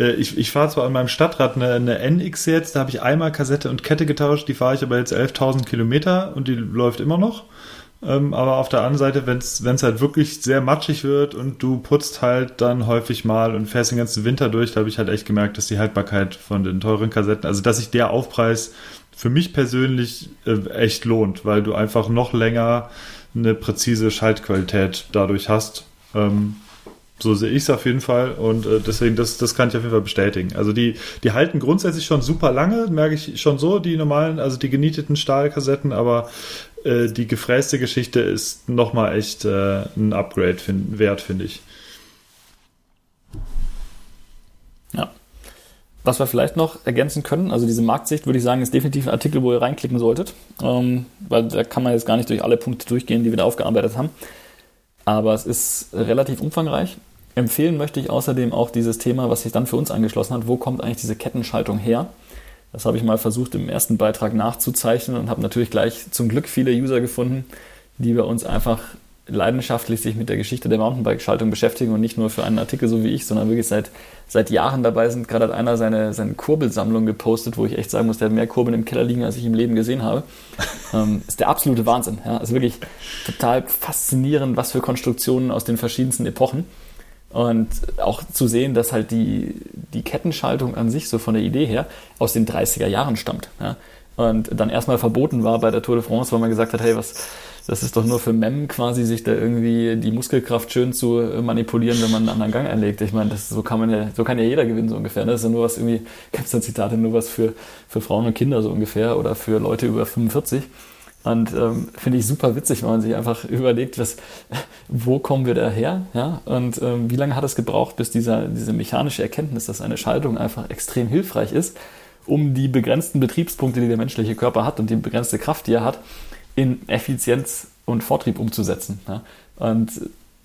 äh, ich, ich fahre zwar an meinem Stadtrad eine, eine NX jetzt, da habe ich einmal Kassette und Kette getauscht, die fahre ich aber jetzt 11.000 Kilometer und die läuft immer noch. Ähm, aber auf der anderen Seite, wenn es halt wirklich sehr matschig wird und du putzt halt dann häufig mal und fährst den ganzen Winter durch, da habe ich halt echt gemerkt, dass die Haltbarkeit von den teuren Kassetten, also dass sich der Aufpreis für mich persönlich äh, echt lohnt, weil du einfach noch länger eine präzise Schaltqualität dadurch hast. Ähm, so sehe ich es auf jeden Fall und äh, deswegen, das, das kann ich auf jeden Fall bestätigen. Also die, die halten grundsätzlich schon super lange, merke ich schon so, die normalen, also die genieteten Stahlkassetten, aber äh, die gefräste Geschichte ist nochmal echt äh, ein Upgrade find, wert, finde ich. Ja. Was wir vielleicht noch ergänzen können, also diese Marktsicht, würde ich sagen, ist definitiv ein Artikel, wo ihr reinklicken solltet, ähm, weil da kann man jetzt gar nicht durch alle Punkte durchgehen, die wir da aufgearbeitet haben. Aber es ist relativ umfangreich. Empfehlen möchte ich außerdem auch dieses Thema, was sich dann für uns angeschlossen hat. Wo kommt eigentlich diese Kettenschaltung her? Das habe ich mal versucht im ersten Beitrag nachzuzeichnen und habe natürlich gleich zum Glück viele User gefunden, die bei uns einfach leidenschaftlich sich mit der Geschichte der Mountainbike-Schaltung beschäftigen und nicht nur für einen Artikel so wie ich, sondern wirklich seit, seit Jahren dabei sind. Gerade hat einer seine, seine Kurbelsammlung gepostet, wo ich echt sagen muss, der hat mehr Kurbeln im Keller liegen, als ich im Leben gesehen habe. ähm, ist der absolute Wahnsinn. Ja? Also wirklich total faszinierend, was für Konstruktionen aus den verschiedensten Epochen. Und auch zu sehen, dass halt die, die Kettenschaltung an sich so von der Idee her aus den 30er Jahren stammt. Ja? Und dann erstmal verboten war bei der Tour de France, weil man gesagt hat, hey, was, das ist doch nur für Mem quasi, sich da irgendwie die Muskelkraft schön zu manipulieren, wenn man einen anderen Gang einlegt. Ich meine, das, so kann man ja, so kann ja jeder gewinnen, so ungefähr. Das ist ja nur was irgendwie, gibt es da Zitate, nur was für, für Frauen und Kinder so ungefähr oder für Leute über 45. Und ähm, finde ich super witzig, wenn man sich einfach überlegt, was, wo kommen wir daher? Ja? Und ähm, wie lange hat es gebraucht, bis dieser, diese mechanische Erkenntnis, dass eine Schaltung einfach extrem hilfreich ist, um die begrenzten Betriebspunkte, die der menschliche Körper hat und die begrenzte Kraft, die er hat, in Effizienz und Vortrieb umzusetzen. Ja? Und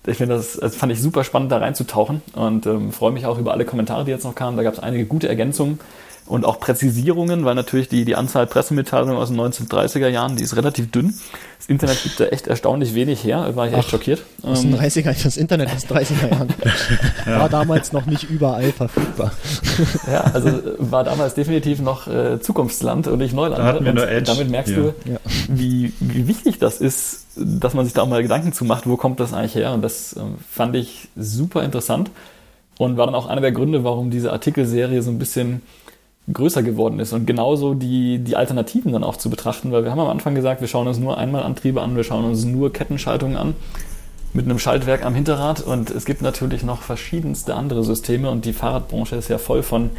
ich finde, das, das fand ich super spannend, da reinzutauchen und ähm, freue mich auch über alle Kommentare, die jetzt noch kamen. Da gab es einige gute Ergänzungen und auch Präzisierungen, weil natürlich die, die Anzahl Pressemitteilungen aus den 1930er Jahren, die ist relativ dünn. Das Internet gibt da echt erstaunlich wenig her, da war ich Ach, echt schockiert. Aus den 30er, ähm, das Internet aus 30er Jahren. ja. War damals noch nicht überall verfügbar. ja, also war damals definitiv noch äh, Zukunftsland und nicht Neuland. Da hatten wir nur Edge. Damit merkst ja. du, ja. Wie, wie wichtig das ist, dass man sich da auch mal Gedanken zu macht, wo kommt das eigentlich her? Und das ähm, fand ich super interessant und war dann auch einer der Gründe, warum diese Artikelserie so ein bisschen größer geworden ist und genauso die, die Alternativen dann auch zu betrachten, weil wir haben am Anfang gesagt, wir schauen uns nur Einmalantriebe an, wir schauen uns nur Kettenschaltungen an mit einem Schaltwerk am Hinterrad und es gibt natürlich noch verschiedenste andere Systeme und die Fahrradbranche ist ja voll von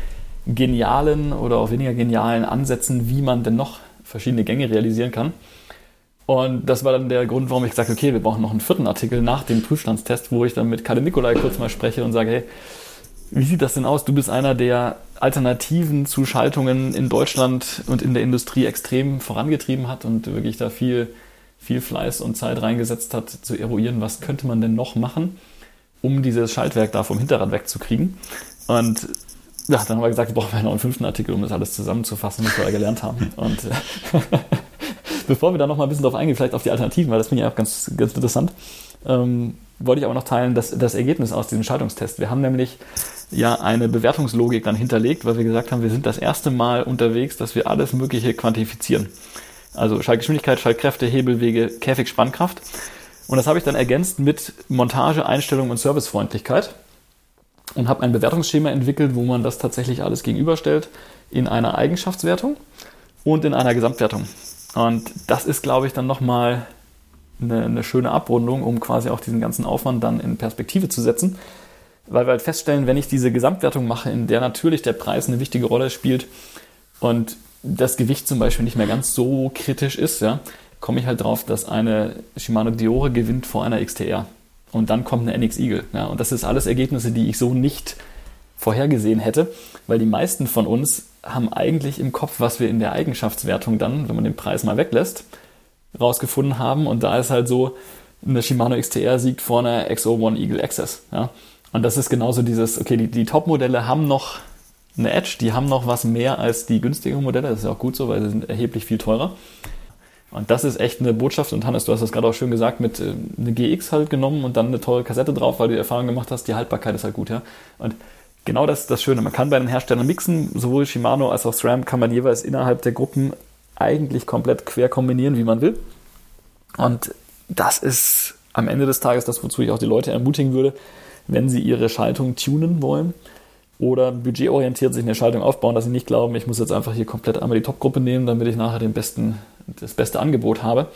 genialen oder auch weniger genialen Ansätzen, wie man denn noch verschiedene Gänge realisieren kann. Und das war dann der Grund, warum ich gesagt habe, okay, wir brauchen noch einen vierten Artikel nach dem Prüfstandstest, wo ich dann mit Kalle Nikolai kurz mal spreche und sage, hey, wie sieht das denn aus? Du bist einer, der Alternativen zu Schaltungen in Deutschland und in der Industrie extrem vorangetrieben hat und wirklich da viel, viel Fleiß und Zeit reingesetzt hat, zu eruieren, was könnte man denn noch machen, um dieses Schaltwerk da vom Hinterrad wegzukriegen. Und ja, dann haben wir gesagt, wir brauchen noch einen fünften Artikel, um das alles zusammenzufassen, was wir da gelernt haben. Und bevor wir da noch mal ein bisschen drauf eingehen, vielleicht auf die Alternativen, weil das finde ich auch ganz, ganz interessant, ähm, wollte ich aber noch teilen, dass das Ergebnis aus diesem Schaltungstest. Wir haben nämlich ja eine Bewertungslogik dann hinterlegt, weil wir gesagt haben, wir sind das erste Mal unterwegs, dass wir alles Mögliche quantifizieren. Also Schaltgeschwindigkeit, Schaltkräfte, Hebelwege, Käfig, Spannkraft. Und das habe ich dann ergänzt mit Montage, Einstellung und Servicefreundlichkeit und habe ein Bewertungsschema entwickelt, wo man das tatsächlich alles gegenüberstellt in einer Eigenschaftswertung und in einer Gesamtwertung. Und das ist, glaube ich, dann nochmal eine, eine schöne Abrundung, um quasi auch diesen ganzen Aufwand dann in Perspektive zu setzen weil wir halt feststellen, wenn ich diese Gesamtwertung mache, in der natürlich der Preis eine wichtige Rolle spielt und das Gewicht zum Beispiel nicht mehr ganz so kritisch ist, ja, komme ich halt drauf, dass eine Shimano Diore gewinnt vor einer XTR. Und dann kommt eine NX Eagle. Ja, und das ist alles Ergebnisse, die ich so nicht vorhergesehen hätte, weil die meisten von uns haben eigentlich im Kopf, was wir in der Eigenschaftswertung dann, wenn man den Preis mal weglässt, rausgefunden haben. Und da ist halt so, eine Shimano XTR siegt vor einer XO1 Eagle Access. Ja? Und das ist genauso dieses, okay, die, die Top-Modelle haben noch eine Edge, die haben noch was mehr als die günstigeren Modelle. Das ist ja auch gut so, weil sie sind erheblich viel teurer. Und das ist echt eine Botschaft. Und Hannes, du hast das gerade auch schön gesagt, mit äh, eine GX halt genommen und dann eine tolle Kassette drauf, weil du die Erfahrung gemacht hast, die Haltbarkeit ist halt gut, ja. Und genau das ist das Schöne. Man kann bei den Herstellern mixen, sowohl Shimano als auch SRAM kann man jeweils innerhalb der Gruppen eigentlich komplett quer kombinieren, wie man will. Und das ist am Ende des Tages das, wozu ich auch die Leute ermutigen würde, wenn sie ihre Schaltung tunen wollen oder budgetorientiert sich eine Schaltung aufbauen, dass sie nicht glauben, ich muss jetzt einfach hier komplett einmal die Topgruppe nehmen, damit ich nachher den besten, das beste Angebot habe.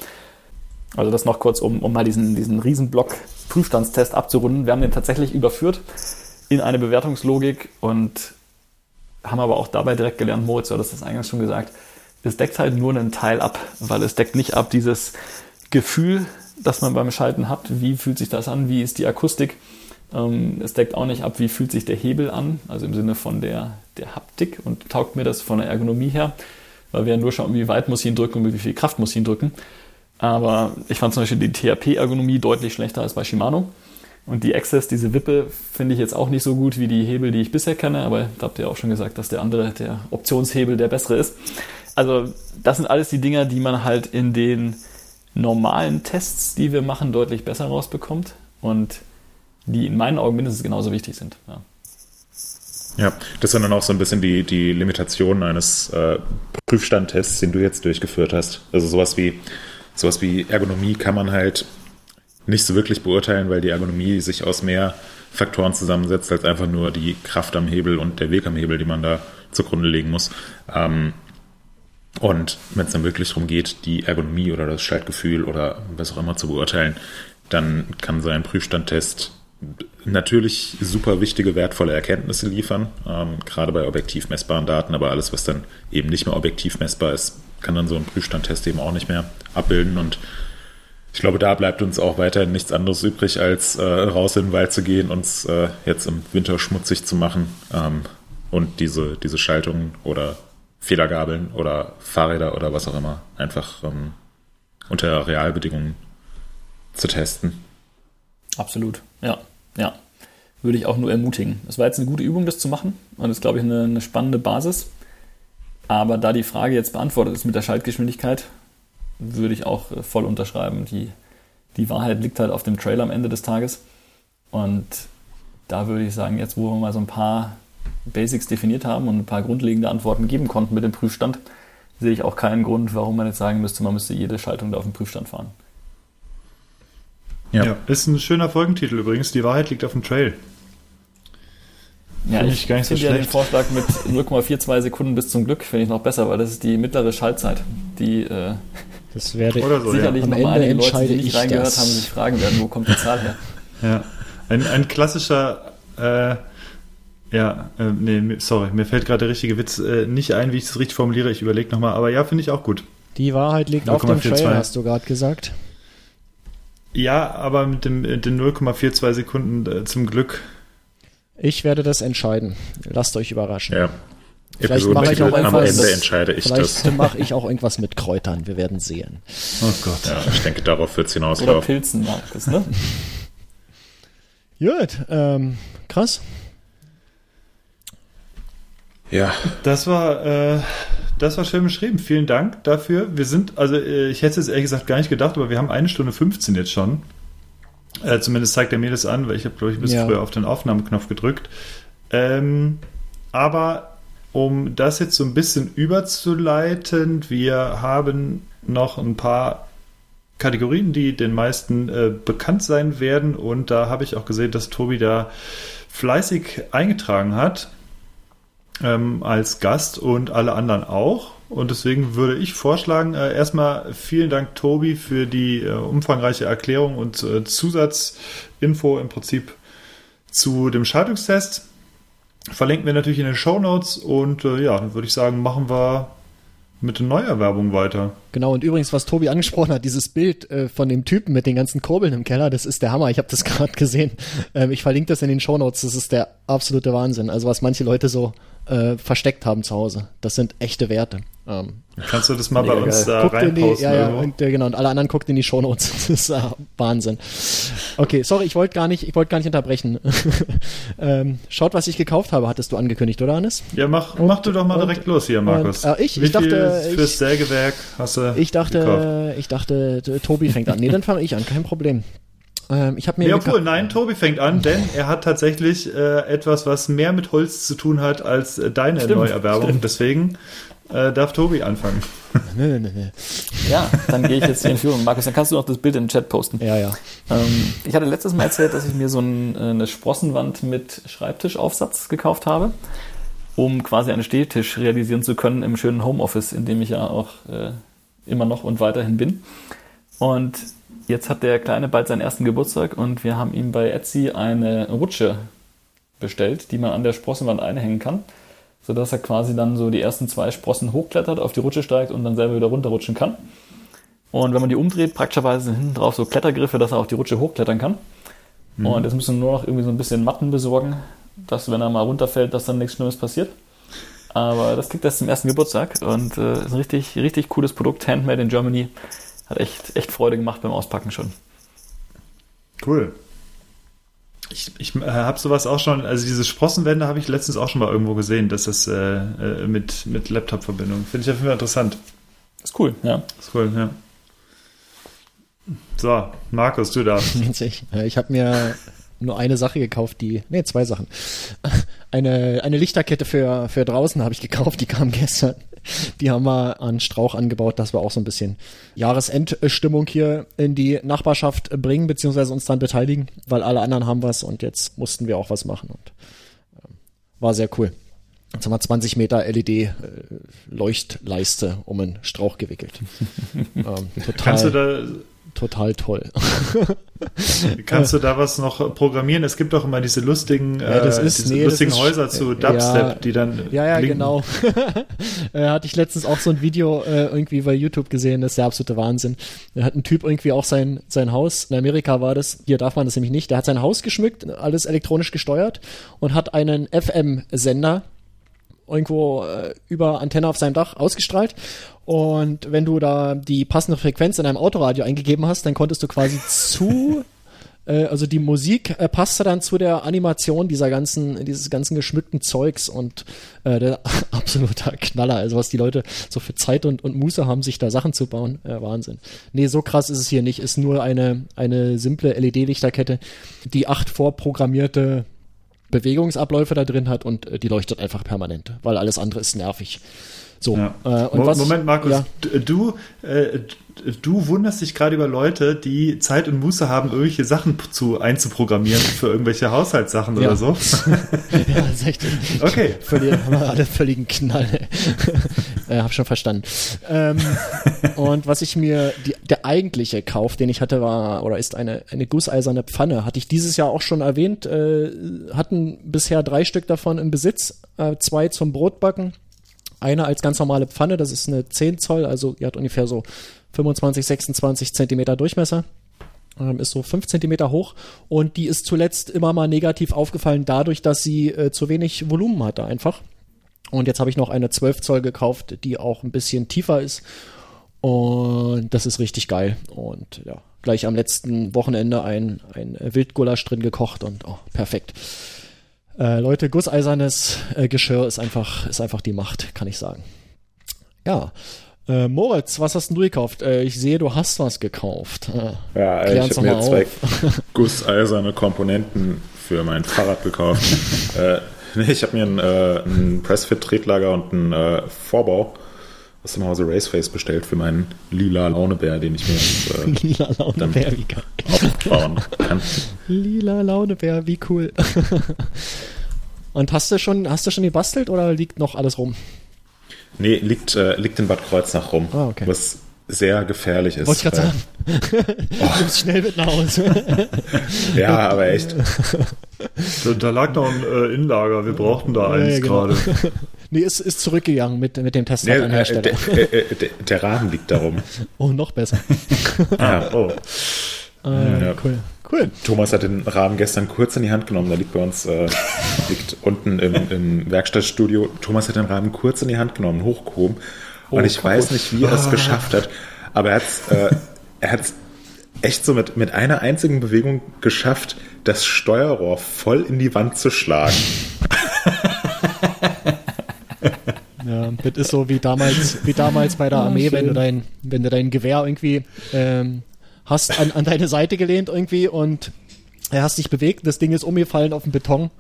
Also das noch kurz, um, um mal diesen, diesen Riesenblock Prüfstandstest abzurunden. Wir haben den tatsächlich überführt in eine Bewertungslogik und haben aber auch dabei direkt gelernt, Moritz, du hattest das eingangs schon gesagt, es deckt halt nur einen Teil ab, weil es deckt nicht ab dieses Gefühl, das man beim Schalten hat, wie fühlt sich das an, wie ist die Akustik. Ähm, es deckt auch nicht ab, wie fühlt sich der Hebel an, also im Sinne von der, der Haptik und taugt mir das von der Ergonomie her, weil wir ja nur schauen, wie weit muss ich ihn drücken und wie viel Kraft muss ich ihn drücken. Aber ich fand zum Beispiel die THP-Ergonomie deutlich schlechter als bei Shimano. Und die Access, diese Wippe, finde ich jetzt auch nicht so gut wie die Hebel, die ich bisher kenne, aber da habt ihr auch schon gesagt, dass der andere, der Optionshebel, der bessere ist. Also das sind alles die Dinger, die man halt in den normalen Tests, die wir machen, deutlich besser rausbekommt und die in meinen Augen mindestens genauso wichtig sind. Ja. Ja, das sind dann auch so ein bisschen die, die Limitationen eines äh, Prüfstandtests, den du jetzt durchgeführt hast. Also sowas wie, sowas wie Ergonomie kann man halt nicht so wirklich beurteilen, weil die Ergonomie sich aus mehr Faktoren zusammensetzt, als einfach nur die Kraft am Hebel und der Weg am Hebel, die man da zugrunde legen muss. Ähm, und wenn es dann wirklich darum geht, die Ergonomie oder das Schaltgefühl oder was auch immer zu beurteilen, dann kann so ein Prüfstandtest natürlich super wichtige, wertvolle Erkenntnisse liefern, ähm, gerade bei objektiv messbaren Daten, aber alles, was dann eben nicht mehr objektiv messbar ist, kann dann so ein Prüfstandtest eben auch nicht mehr abbilden und ich glaube, da bleibt uns auch weiterhin nichts anderes übrig, als äh, raus in den Wald zu gehen, uns äh, jetzt im Winter schmutzig zu machen ähm, und diese, diese Schaltungen oder Federgabeln oder Fahrräder oder was auch immer einfach ähm, unter Realbedingungen zu testen. Absolut, ja, ja. Würde ich auch nur ermutigen. Es war jetzt eine gute Übung, das zu machen und ist, glaube ich, eine, eine spannende Basis. Aber da die Frage jetzt beantwortet ist mit der Schaltgeschwindigkeit, würde ich auch äh, voll unterschreiben. Die, die Wahrheit liegt halt auf dem Trail am Ende des Tages. Und da würde ich sagen, jetzt wo wir mal so ein paar Basics definiert haben und ein paar grundlegende Antworten geben konnten mit dem Prüfstand, sehe ich auch keinen Grund, warum man jetzt sagen müsste, man müsste jede Schaltung da auf dem Prüfstand fahren. Ja. ja, ist ein schöner Folgentitel übrigens. Die Wahrheit liegt auf dem Trail. Ja, Find ich, ich finde so ja den Vorschlag mit 0,42 Sekunden bis zum Glück finde ich noch besser, weil das ist die mittlere Schaltzeit, die äh, das wäre so, sicherlich ja. nochmal einige Leute, die nicht reingehört das. haben, sich fragen werden, wo kommt die Zahl her? Ja, ein, ein klassischer, äh, ja, äh, nee, sorry, mir fällt gerade der richtige Witz äh, nicht ein, wie ich es richtig formuliere. Ich überlege nochmal, aber ja, finde ich auch gut. Die Wahrheit liegt auf dem Trail, hast du gerade gesagt. Ja, aber mit dem, den 0,42 Sekunden äh, zum Glück. Ich werde das entscheiden. Lasst euch überraschen. Ja. Vielleicht mache ich auch am Ende entscheide ich vielleicht das. mache ich auch irgendwas mit Kräutern. Wir werden sehen. Oh Gott. Ja, ich denke, darauf wird es hinauslaufen. Oder Pilzen, Markus, ne? Gut, ähm, krass. Ja. Das war, äh, das war schön beschrieben. Vielen Dank dafür. Wir sind, also äh, ich hätte es ehrlich gesagt gar nicht gedacht, aber wir haben eine Stunde 15 jetzt schon. Äh, zumindest zeigt er mir das an, weil ich habe, glaube ich, ein bisschen ja. früher auf den Aufnahmeknopf gedrückt. Ähm, aber um das jetzt so ein bisschen überzuleiten, wir haben noch ein paar Kategorien, die den meisten äh, bekannt sein werden. Und da habe ich auch gesehen, dass Tobi da fleißig eingetragen hat ähm, als Gast und alle anderen auch. Und deswegen würde ich vorschlagen, äh, erstmal vielen Dank, Tobi, für die äh, umfangreiche Erklärung und äh, Zusatzinfo im Prinzip zu dem Schaltungstest. Verlinken wir natürlich in den Show Notes und äh, ja, dann würde ich sagen, machen wir mit der Neuerwerbung weiter. Genau, und übrigens, was Tobi angesprochen hat, dieses Bild äh, von dem Typen mit den ganzen Kurbeln im Keller, das ist der Hammer. Ich habe das gerade gesehen. Ähm, ich verlinke das in den Shownotes. Das ist der absolute Wahnsinn. Also was manche Leute so äh, versteckt haben zu Hause. Das sind echte Werte. Ähm, Kannst du das mal bei uns da guckt in die, reinposten? ja, ja, und, äh, genau, und alle anderen guckt in die Shownotes. Das ist äh, Wahnsinn. Okay, sorry, ich wollte gar nicht, ich wollte gar nicht unterbrechen. ähm, schaut, was ich gekauft habe, hattest du angekündigt, oder Hannes? Ja, mach, mach du doch mal und- direkt los hier, Markus. und, äh, ich- Wie ich dachte, viel fürs ich- Sägewerk hast du Ich gekauft? dachte, ich dachte, Tobi fängt an. Nee, dann fange ich an, kein Problem. Ähm, ich habe mir geka- obwohl, nein, Tobi fängt an, denn er hat tatsächlich äh, etwas, was mehr mit Holz zu tun hat als äh, deine Stimmt, Neuerwerbung. stimmt. Deswegen äh, darf Tobi anfangen. Nee, nee, nee. Ja, dann gehe ich jetzt hier in Führung. Markus, dann kannst du noch das Bild in den Chat posten. Ja, ja. Ähm, ich hatte letztes Mal erzählt, dass ich mir so ein, äh, eine Sprossenwand mit Schreibtischaufsatz gekauft habe, um quasi einen Stehtisch realisieren zu können im schönen Homeoffice, in dem ich ja auch äh, immer noch und weiterhin bin. Und jetzt hat der Kleine bald seinen ersten Geburtstag und wir haben ihm bei Etsy eine Rutsche bestellt, die man an der Sprossenwand einhängen kann, sodass er quasi dann so die ersten zwei Sprossen hochklettert, auf die Rutsche steigt und dann selber wieder runterrutschen kann. Und wenn man die umdreht, praktischerweise sind hinten drauf so Klettergriffe, dass er auf die Rutsche hochklettern kann. Und jetzt müssen wir nur noch irgendwie so ein bisschen Matten besorgen, dass wenn er mal runterfällt, dass dann nichts Schlimmes passiert. Aber das kriegt er zum ersten Geburtstag und äh, ist ein richtig, richtig cooles Produkt, Handmade in Germany. Hat echt, echt Freude gemacht beim Auspacken schon. Cool. Ich, ich äh, habe sowas auch schon, also diese Sprossenwände habe ich letztens auch schon mal irgendwo gesehen, dass das äh, äh, mit, mit Laptop-Verbindung. Finde ich auf jeden Fall interessant. Ist cool, ja. Ist cool, ja. So, Markus, du darfst. Witzig. Äh, Ich habe mir nur eine Sache gekauft, die, nee, zwei Sachen. Eine, eine Lichterkette für, für draußen habe ich gekauft, die kam gestern. Die haben wir an Strauch angebaut, dass wir auch so ein bisschen Jahresendstimmung hier in die Nachbarschaft bringen, beziehungsweise uns dann beteiligen, weil alle anderen haben was und jetzt mussten wir auch was machen und ähm, war sehr cool. Jetzt haben wir 20 Meter LED-Leuchtleiste um einen Strauch gewickelt. ähm, total, Kannst du da, total toll. kannst du da was noch programmieren? Es gibt doch immer diese lustigen, Ja, das äh, ist- diese nee, lustigen Häuser zu ja, Dubstep, die dann Ja, ja, blinken. genau. äh, hatte ich letztens auch so ein Video äh, irgendwie bei YouTube gesehen, das ist der absolute Wahnsinn. Da hat ein Typ irgendwie auch sein, sein Haus, in Amerika war das, hier darf man das nämlich nicht, der hat sein Haus geschmückt, alles elektronisch gesteuert und hat einen FM-Sender irgendwo äh, über Antenne auf seinem Dach ausgestrahlt. Und wenn du da die passende Frequenz in einem Autoradio eingegeben hast, dann konntest du quasi zu äh, also die Musik äh, passte dann zu der Animation dieser ganzen, dieses ganzen geschmückten Zeugs und äh, der absoluter Knaller. Also was die Leute so für Zeit und, und Muße haben, sich da Sachen zu bauen, äh, Wahnsinn. Nee, so krass ist es hier nicht. Ist nur eine, eine simple LED-Lichterkette, die acht vorprogrammierte Bewegungsabläufe da drin hat und äh, die leuchtet einfach permanent, weil alles andere ist nervig. So, Ja. äh, und Mo- was, Moment, Markus, Ja, du, äh, du wunderst dich gerade über Leute, die Zeit und Muße haben, irgendwelche Sachen zu einzuprogrammieren für irgendwelche Haushaltssachen Ja. oder so. ja, das ist echt, Okay. Völlig, haben wir alle völligen Knall. äh, hab schon verstanden. Ähm, und was ich mir, die, der eigentliche Kauf, den ich hatte, war oder ist eine, eine gusseiserne Pfanne. Hatte ich dieses Jahr auch schon erwähnt. Äh, hatten bisher drei Stück davon im Besitz. Äh, zwei zum Brotbacken. Eine als ganz normale Pfanne, das ist eine 10 Zoll, also die hat ungefähr so 25, 26 Zentimeter Durchmesser ähm, ist so 5 Zentimeter hoch und die ist zuletzt immer mal negativ aufgefallen dadurch, dass sie äh, zu wenig Volumen hatte einfach. Und jetzt habe ich noch eine 12 Zoll gekauft, die auch ein bisschen tiefer ist und das ist richtig geil und ja, gleich am letzten Wochenende ein, ein Wildgulasch drin gekocht und oh, perfekt. Äh, Leute, gusseisernes äh, Geschirr ist einfach, ist einfach die Macht, kann ich sagen. Ja. Äh, Moritz, was hast denn du gekauft? Äh, ich sehe, du hast was gekauft. Äh, Ja, ich habe mir mal zwei auf. gusseiserne Komponenten für mein Fahrrad gekauft. äh, nee, ich habe mir ein, äh, ein Pressfit-Tretlager und einen äh, Vorbau aus dem Hause Raceface bestellt für meinen lila Launebär, den ich mir jetzt äh, Lila Launebär, wie geil. aufbauen kann. Lila Launebär, wie cool. Und hast du schon, hast du schon gebastelt oder liegt noch alles rum? Nee, liegt, äh, liegt in Bad Kreuznach rum, Ah, okay. was sehr gefährlich ist. Wollte ich gerade sagen. Du musst schnell mit nach Hause. Ja, aber echt. Da, da lag noch ein äh, Inlager, wir brauchten da Ja, eins ja, genau. gerade. Nee, ist, ist zurückgegangen mit, mit dem Test Der, an äh, Hersteller. der, äh, der, der Rahmen liegt darum. Oh, noch besser. Ja. Oh. Äh, Ja. Cool. Cool. Thomas hat den Rahmen gestern kurz in die Hand genommen. Der liegt bei uns, äh, liegt unten im, im Werkstattstudio. Thomas hat den Rahmen kurz in die Hand genommen, hochgehoben. Und ich weiß nicht, wie er es geschafft hat. Aber er hat äh, er hat's echt so mit, mit einer einzigen Bewegung geschafft, das Steuerrohr voll in die Wand zu schlagen. Ja, das ist so wie damals, wie damals bei der Armee, wenn du dein, wenn du dein Gewehr irgendwie ähm, hast an, an deine Seite gelehnt irgendwie und er hast dich bewegt, das Ding ist umgefallen auf den Beton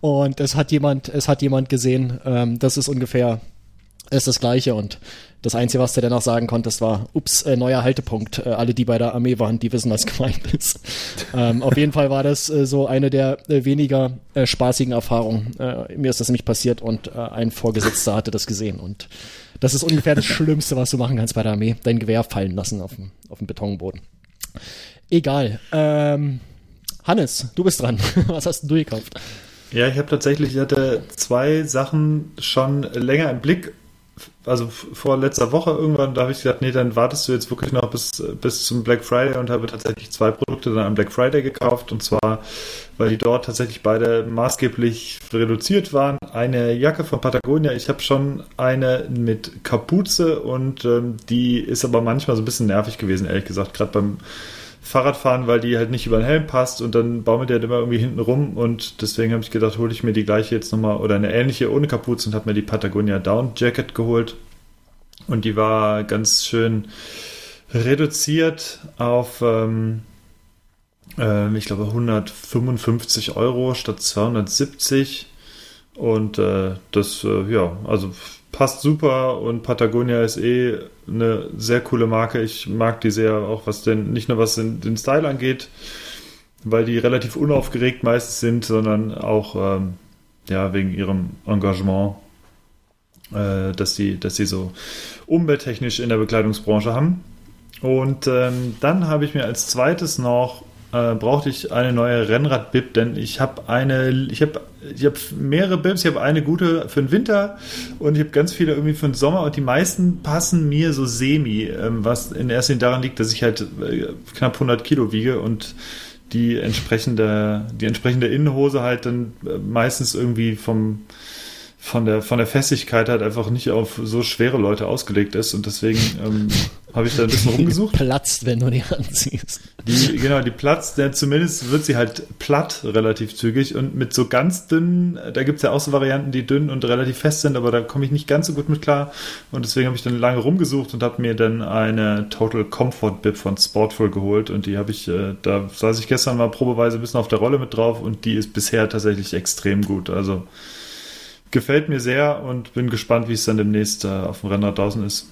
und es hat jemand, es hat jemand gesehen. Ähm, das ist ungefähr ist das Gleiche und das Einzige, was du danach sagen konntest, war, ups, äh, neuer Haltepunkt. Äh, alle, die bei der Armee waren, die wissen, was gemeint ist. ähm, auf jeden Fall war das äh, so eine der äh, weniger äh, spaßigen Erfahrungen. Äh, mir ist das nämlich passiert und äh, ein Vorgesetzter hatte das gesehen und das ist ungefähr das Schlimmste, was du machen kannst bei der Armee. Dein Gewehr fallen lassen auf dem, auf dem Betonboden. Egal. Ähm, Hannes, du bist dran. was hast du gekauft? Ja, ich habe tatsächlich, ich hatte zwei Sachen schon länger im Blick. Also vor letzter Woche irgendwann, da habe ich gesagt, nee, dann wartest du jetzt wirklich noch bis, bis zum Black Friday und habe tatsächlich zwei Produkte dann am Black Friday gekauft. Und zwar, weil die dort tatsächlich beide maßgeblich reduziert waren. Eine Jacke von Patagonia. Ich habe schon eine mit Kapuze und ähm, die ist aber manchmal so ein bisschen nervig gewesen, ehrlich gesagt. Gerade beim Fahrradfahren, weil die halt nicht über den Helm passt und dann baumelt der halt immer irgendwie hinten rum und deswegen habe ich gedacht, hole ich mir die gleiche jetzt nochmal oder eine ähnliche ohne Kapuze und habe mir die Patagonia Down Jacket geholt. Und die war ganz schön reduziert auf, ähm, ähm, ich glaube, 155 Euro statt 270 und äh, das, äh, ja, also passt super und Patagonia ist eh eine sehr coole Marke. Ich mag die sehr, auch was denn, nicht nur was den, den Style angeht, weil die relativ unaufgeregt meistens sind, sondern auch ähm, ja, wegen ihrem Engagement, äh, dass sie, dass sie so umwelttechnisch in der Bekleidungsbranche haben. Und ähm, dann habe ich mir als zweites noch äh, brauchte ich eine neue Rennrad-Bib, denn ich habe eine, ich habe ich habe mehrere Bibs, ich habe eine gute für den Winter und ich habe ganz viele irgendwie für den Sommer. Und die meisten passen mir so semi, ähm, was in erster Linie daran liegt, dass ich halt äh, knapp 100 Kilo wiege und die entsprechende, die entsprechende Innenhose halt dann äh, meistens irgendwie vom von der, von der Festigkeit halt einfach nicht auf so schwere Leute ausgelegt ist und deswegen ähm, habe ich da ein bisschen rumgesucht. Platzt, wenn du die anziehst. Die, genau, die platzt, denn zumindest wird sie halt platt relativ zügig und mit so ganz dünnen, da gibt's ja auch so Varianten, die dünn und relativ fest sind, aber da komme ich nicht ganz so gut mit klar und deswegen habe ich dann lange rumgesucht und habe mir dann eine Total Comfort Bib von Sportful geholt und die habe ich, äh, da saß ich gestern mal probeweise ein bisschen auf der Rolle mit drauf und die ist bisher tatsächlich extrem gut, also gefällt mir sehr und bin gespannt, wie es dann demnächst äh, auf dem Rennrad draußen ist.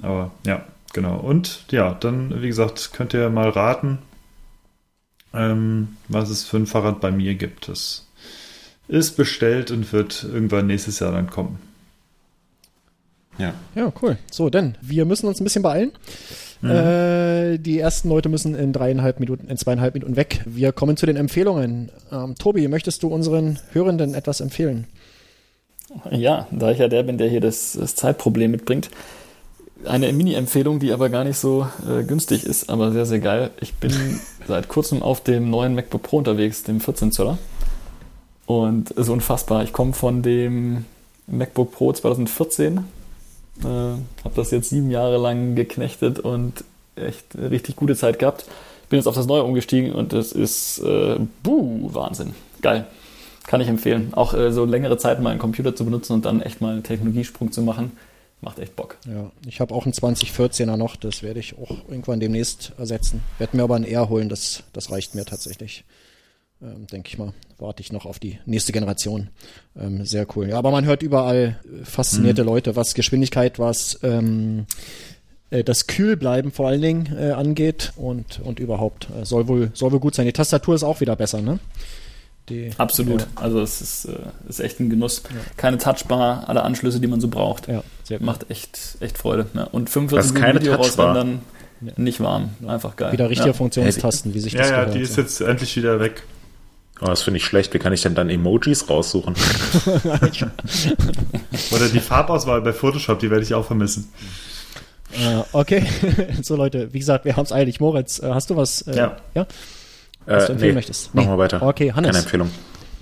Aber ja, genau. Und ja, dann, wie gesagt, könnt ihr mal raten, ähm, was es für ein Fahrrad bei mir gibt. Das ist bestellt und wird irgendwann nächstes Jahr dann kommen. Ja. Ja, cool. So, denn wir müssen uns ein bisschen beeilen. Äh, die ersten Leute müssen in dreieinhalb Minuten, in zweieinhalb Minuten weg. Wir kommen zu den Empfehlungen. Ähm, Tobi, möchtest du unseren Hörenden etwas empfehlen? Ja, da ich ja der bin, der hier das, das Zeitproblem mitbringt. Eine Mini-Empfehlung, die aber gar nicht so äh, günstig ist, aber sehr, sehr geil. Ich bin seit kurzem auf dem neuen MacBook Pro unterwegs, dem 14 Zöller. Und ist unfassbar. Ich komme von dem MacBook Pro 2014. Äh, habe das jetzt sieben Jahre lang geknechtet und echt richtig gute Zeit gehabt. Bin jetzt auf das neue umgestiegen und es ist äh, buh, Wahnsinn. Geil. Kann ich empfehlen. Auch äh, so längere Zeit mal einen Computer zu benutzen und dann echt mal einen Technologiesprung zu machen, macht echt Bock. Ja, ich habe auch einen 2014er noch, das werde ich auch irgendwann demnächst ersetzen. Werde mir aber ein R holen, das, das reicht mir tatsächlich. Ähm, Denke ich mal, warte ich noch auf die nächste Generation. Ähm, sehr cool. Ja, aber man hört überall äh, faszinierte Leute, was Geschwindigkeit, was ähm, äh, das Kühlbleiben vor allen Dingen äh, angeht und, und überhaupt. Äh, soll, wohl, soll wohl gut sein. Die Tastatur ist auch wieder besser, ne? Die, Absolut. Ja, Also es ist, äh, ist echt ein Genuss. Keine Touchbar, alle Anschlüsse, die man so braucht. ja. Macht echt, echt Freude. Ja. Und Was 45 keine Video Touchbar? rausrendern, nicht warm. Einfach geil. Wieder richtige ja. Funktionstasten, wie sich Ja, das ja, gehört. die ist jetzt endlich wieder weg. Oh, das finde ich schlecht. Wie kann ich denn dann Emojis raussuchen? Oder die Farbauswahl bei Photoshop, die werde ich auch vermissen. Äh, okay, so Leute, wie gesagt, wir haben es eilig. Moritz, äh, hast du was? Äh, Ja. ja? Was du Äh, empfehlen möchtest? Machen wir weiter. Okay, Hannes. Keine Empfehlung.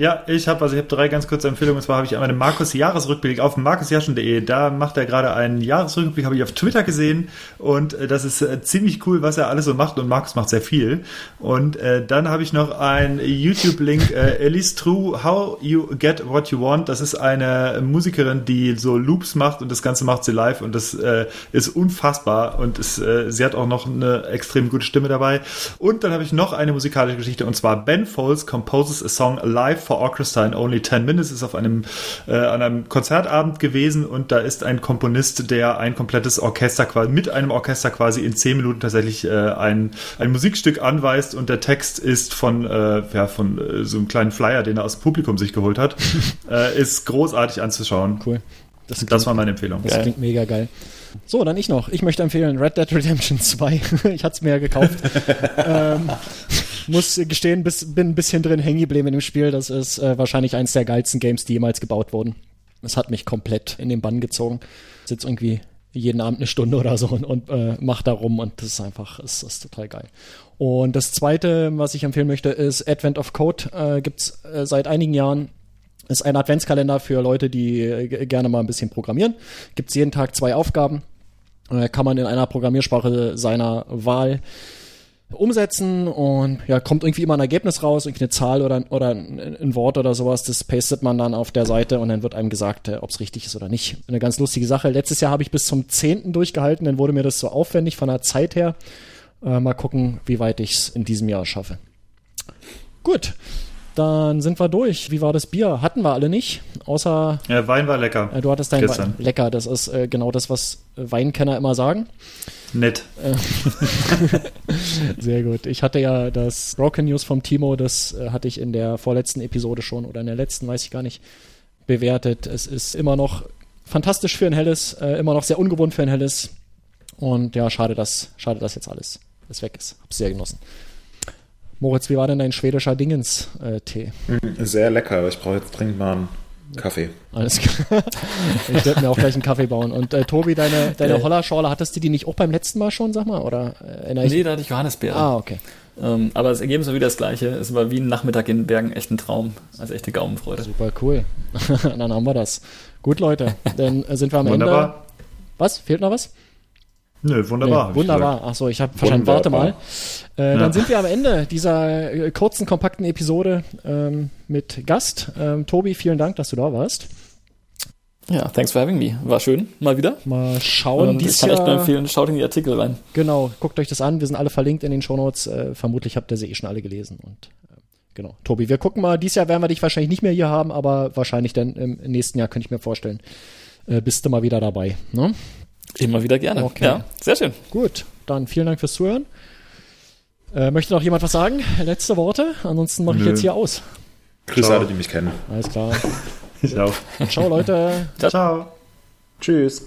Ja, ich habe also ich habe drei ganz kurze Empfehlungen. Und zwar habe ich einmal den Markus Jahresrückblick auf markusjaschen.de. Da macht er gerade einen Jahresrückblick, habe ich auf Twitter gesehen und äh, das ist äh, ziemlich cool, was er alles so macht und Markus macht sehr viel. Und äh, dann habe ich noch einen YouTube-Link, äh, Elise True, How You Get What You Want. Das ist eine Musikerin, die so Loops macht und das Ganze macht sie live und das äh, ist unfassbar und es, äh, sie hat auch noch eine extrem gute Stimme dabei. Und dann habe ich noch eine musikalische Geschichte und zwar Ben Folds composes a song live for Orchestra in only 10 minutes. Ist auf einem, äh, an einem Konzertabend gewesen und da ist ein Komponist, der ein komplettes Orchester quasi mit einem Orchester quasi in 10 Minuten tatsächlich äh, ein, ein Musikstück anweist und der Text ist von, äh, ja, von äh, so einem kleinen Flyer, den er aus dem Publikum sich geholt hat. äh, ist großartig anzuschauen. Cool. Das, Das war meine Empfehlung. Das klingt mega geil. So, dann ich noch. Ich möchte empfehlen Red Dead Redemption 2. ich hatte es mir ja gekauft. ähm, muss gestehen, bis, bin ein bisschen drin hängen geblieben in dem Spiel. Das ist äh, wahrscheinlich eins der geilsten Games, die jemals gebaut wurden. Das hat mich komplett in den Bann gezogen. Sitz irgendwie jeden Abend eine Stunde oder so und, und äh, macht da rum und das ist einfach, ist, ist total geil. Und das zweite, was ich empfehlen möchte, ist Advent of Code. Äh, gibt's äh, seit einigen Jahren ist ein Adventskalender für Leute, die äh, gerne mal ein bisschen programmieren. Gibt's jeden Tag zwei Aufgaben. Äh, kann man in einer Programmiersprache seiner Wahl umsetzen und ja, kommt irgendwie immer ein Ergebnis raus, irgendwie eine Zahl oder, oder ein, ein Wort oder sowas, das pastet man dann auf der Seite und dann wird einem gesagt, äh, ob es richtig ist oder nicht. Eine ganz lustige Sache. Letztes Jahr habe ich bis zum 10. durchgehalten, dann wurde mir das so aufwendig von der Zeit her. Äh, mal gucken, wie weit ich es in diesem Jahr schaffe. Gut, dann sind wir durch. Wie war das Bier? Hatten wir alle nicht, außer Ja, Wein war lecker. äh, du hattest dein. Wein. Lecker, das ist äh, genau das, was Weinkenner immer sagen. Nett. Sehr gut. Ich hatte ja das Broken News vom Timo, das äh, hatte ich in der vorletzten Episode schon oder in der letzten, weiß ich gar nicht, bewertet. Es ist immer noch fantastisch für ein helles, äh, immer noch sehr ungewohnt für ein helles. Und ja, schade, dass, schade, dass jetzt alles, alles weg ist. Hab's sehr genossen. Moritz, wie war denn dein schwedischer Dingens-Tee? Sehr lecker, aber ich brauche jetzt dringend mal einen Kaffee. Alles klar. ich werde mir auch gleich einen Kaffee bauen. Und äh, Tobi, deine, deine. Hollerschorle, hattest du die nicht auch beim letzten Mal schon, sag mal? Oder äh, Nee, da hatte ich Johannisbeere. Ah, okay. Ähm, aber das Ergebnis war wieder das gleiche. Es war wie ein Nachmittag in den Bergen echt ein Traum. Also echte Gaumenfreude. Super cool. Dann haben wir das. Gut, Leute. Dann äh, sind wir am Ende. Wunderbar. Was? Fehlt noch was? Nö, wunderbar. Nee, wunderbar. Ach so, ich habe verstanden. Warte mal. Äh, Ja. Dann sind wir am Ende dieser äh, kurzen, kompakten Episode ähm, mit Gast. Ähm, Tobi, vielen Dank, dass du da warst. Ja, thanks for having me. War schön, mal wieder. Mal schauen. Und ich dies kann echt nur Jahr, empfehlen, schaut in die Artikel rein. genau, guckt euch das an. Wir sind alle verlinkt in den Shownotes. Äh, vermutlich habt ihr sie eh schon alle gelesen. Und äh, genau, Tobi, wir gucken mal. Dieses Jahr werden wir dich wahrscheinlich nicht mehr hier haben, aber wahrscheinlich dann im nächsten Jahr könnte ich mir vorstellen, äh, bist du mal wieder dabei. Ne? Immer wieder gerne. Okay. Ja, sehr schön. Gut, dann vielen Dank fürs Zuhören. Äh, möchte noch jemand was sagen? Letzte Worte? Ansonsten mache ich jetzt hier aus. Grüße Ciao. alle, die mich kennen. Alles klar. Ich auch. Ciao, Leute. Ciao. Tschüss.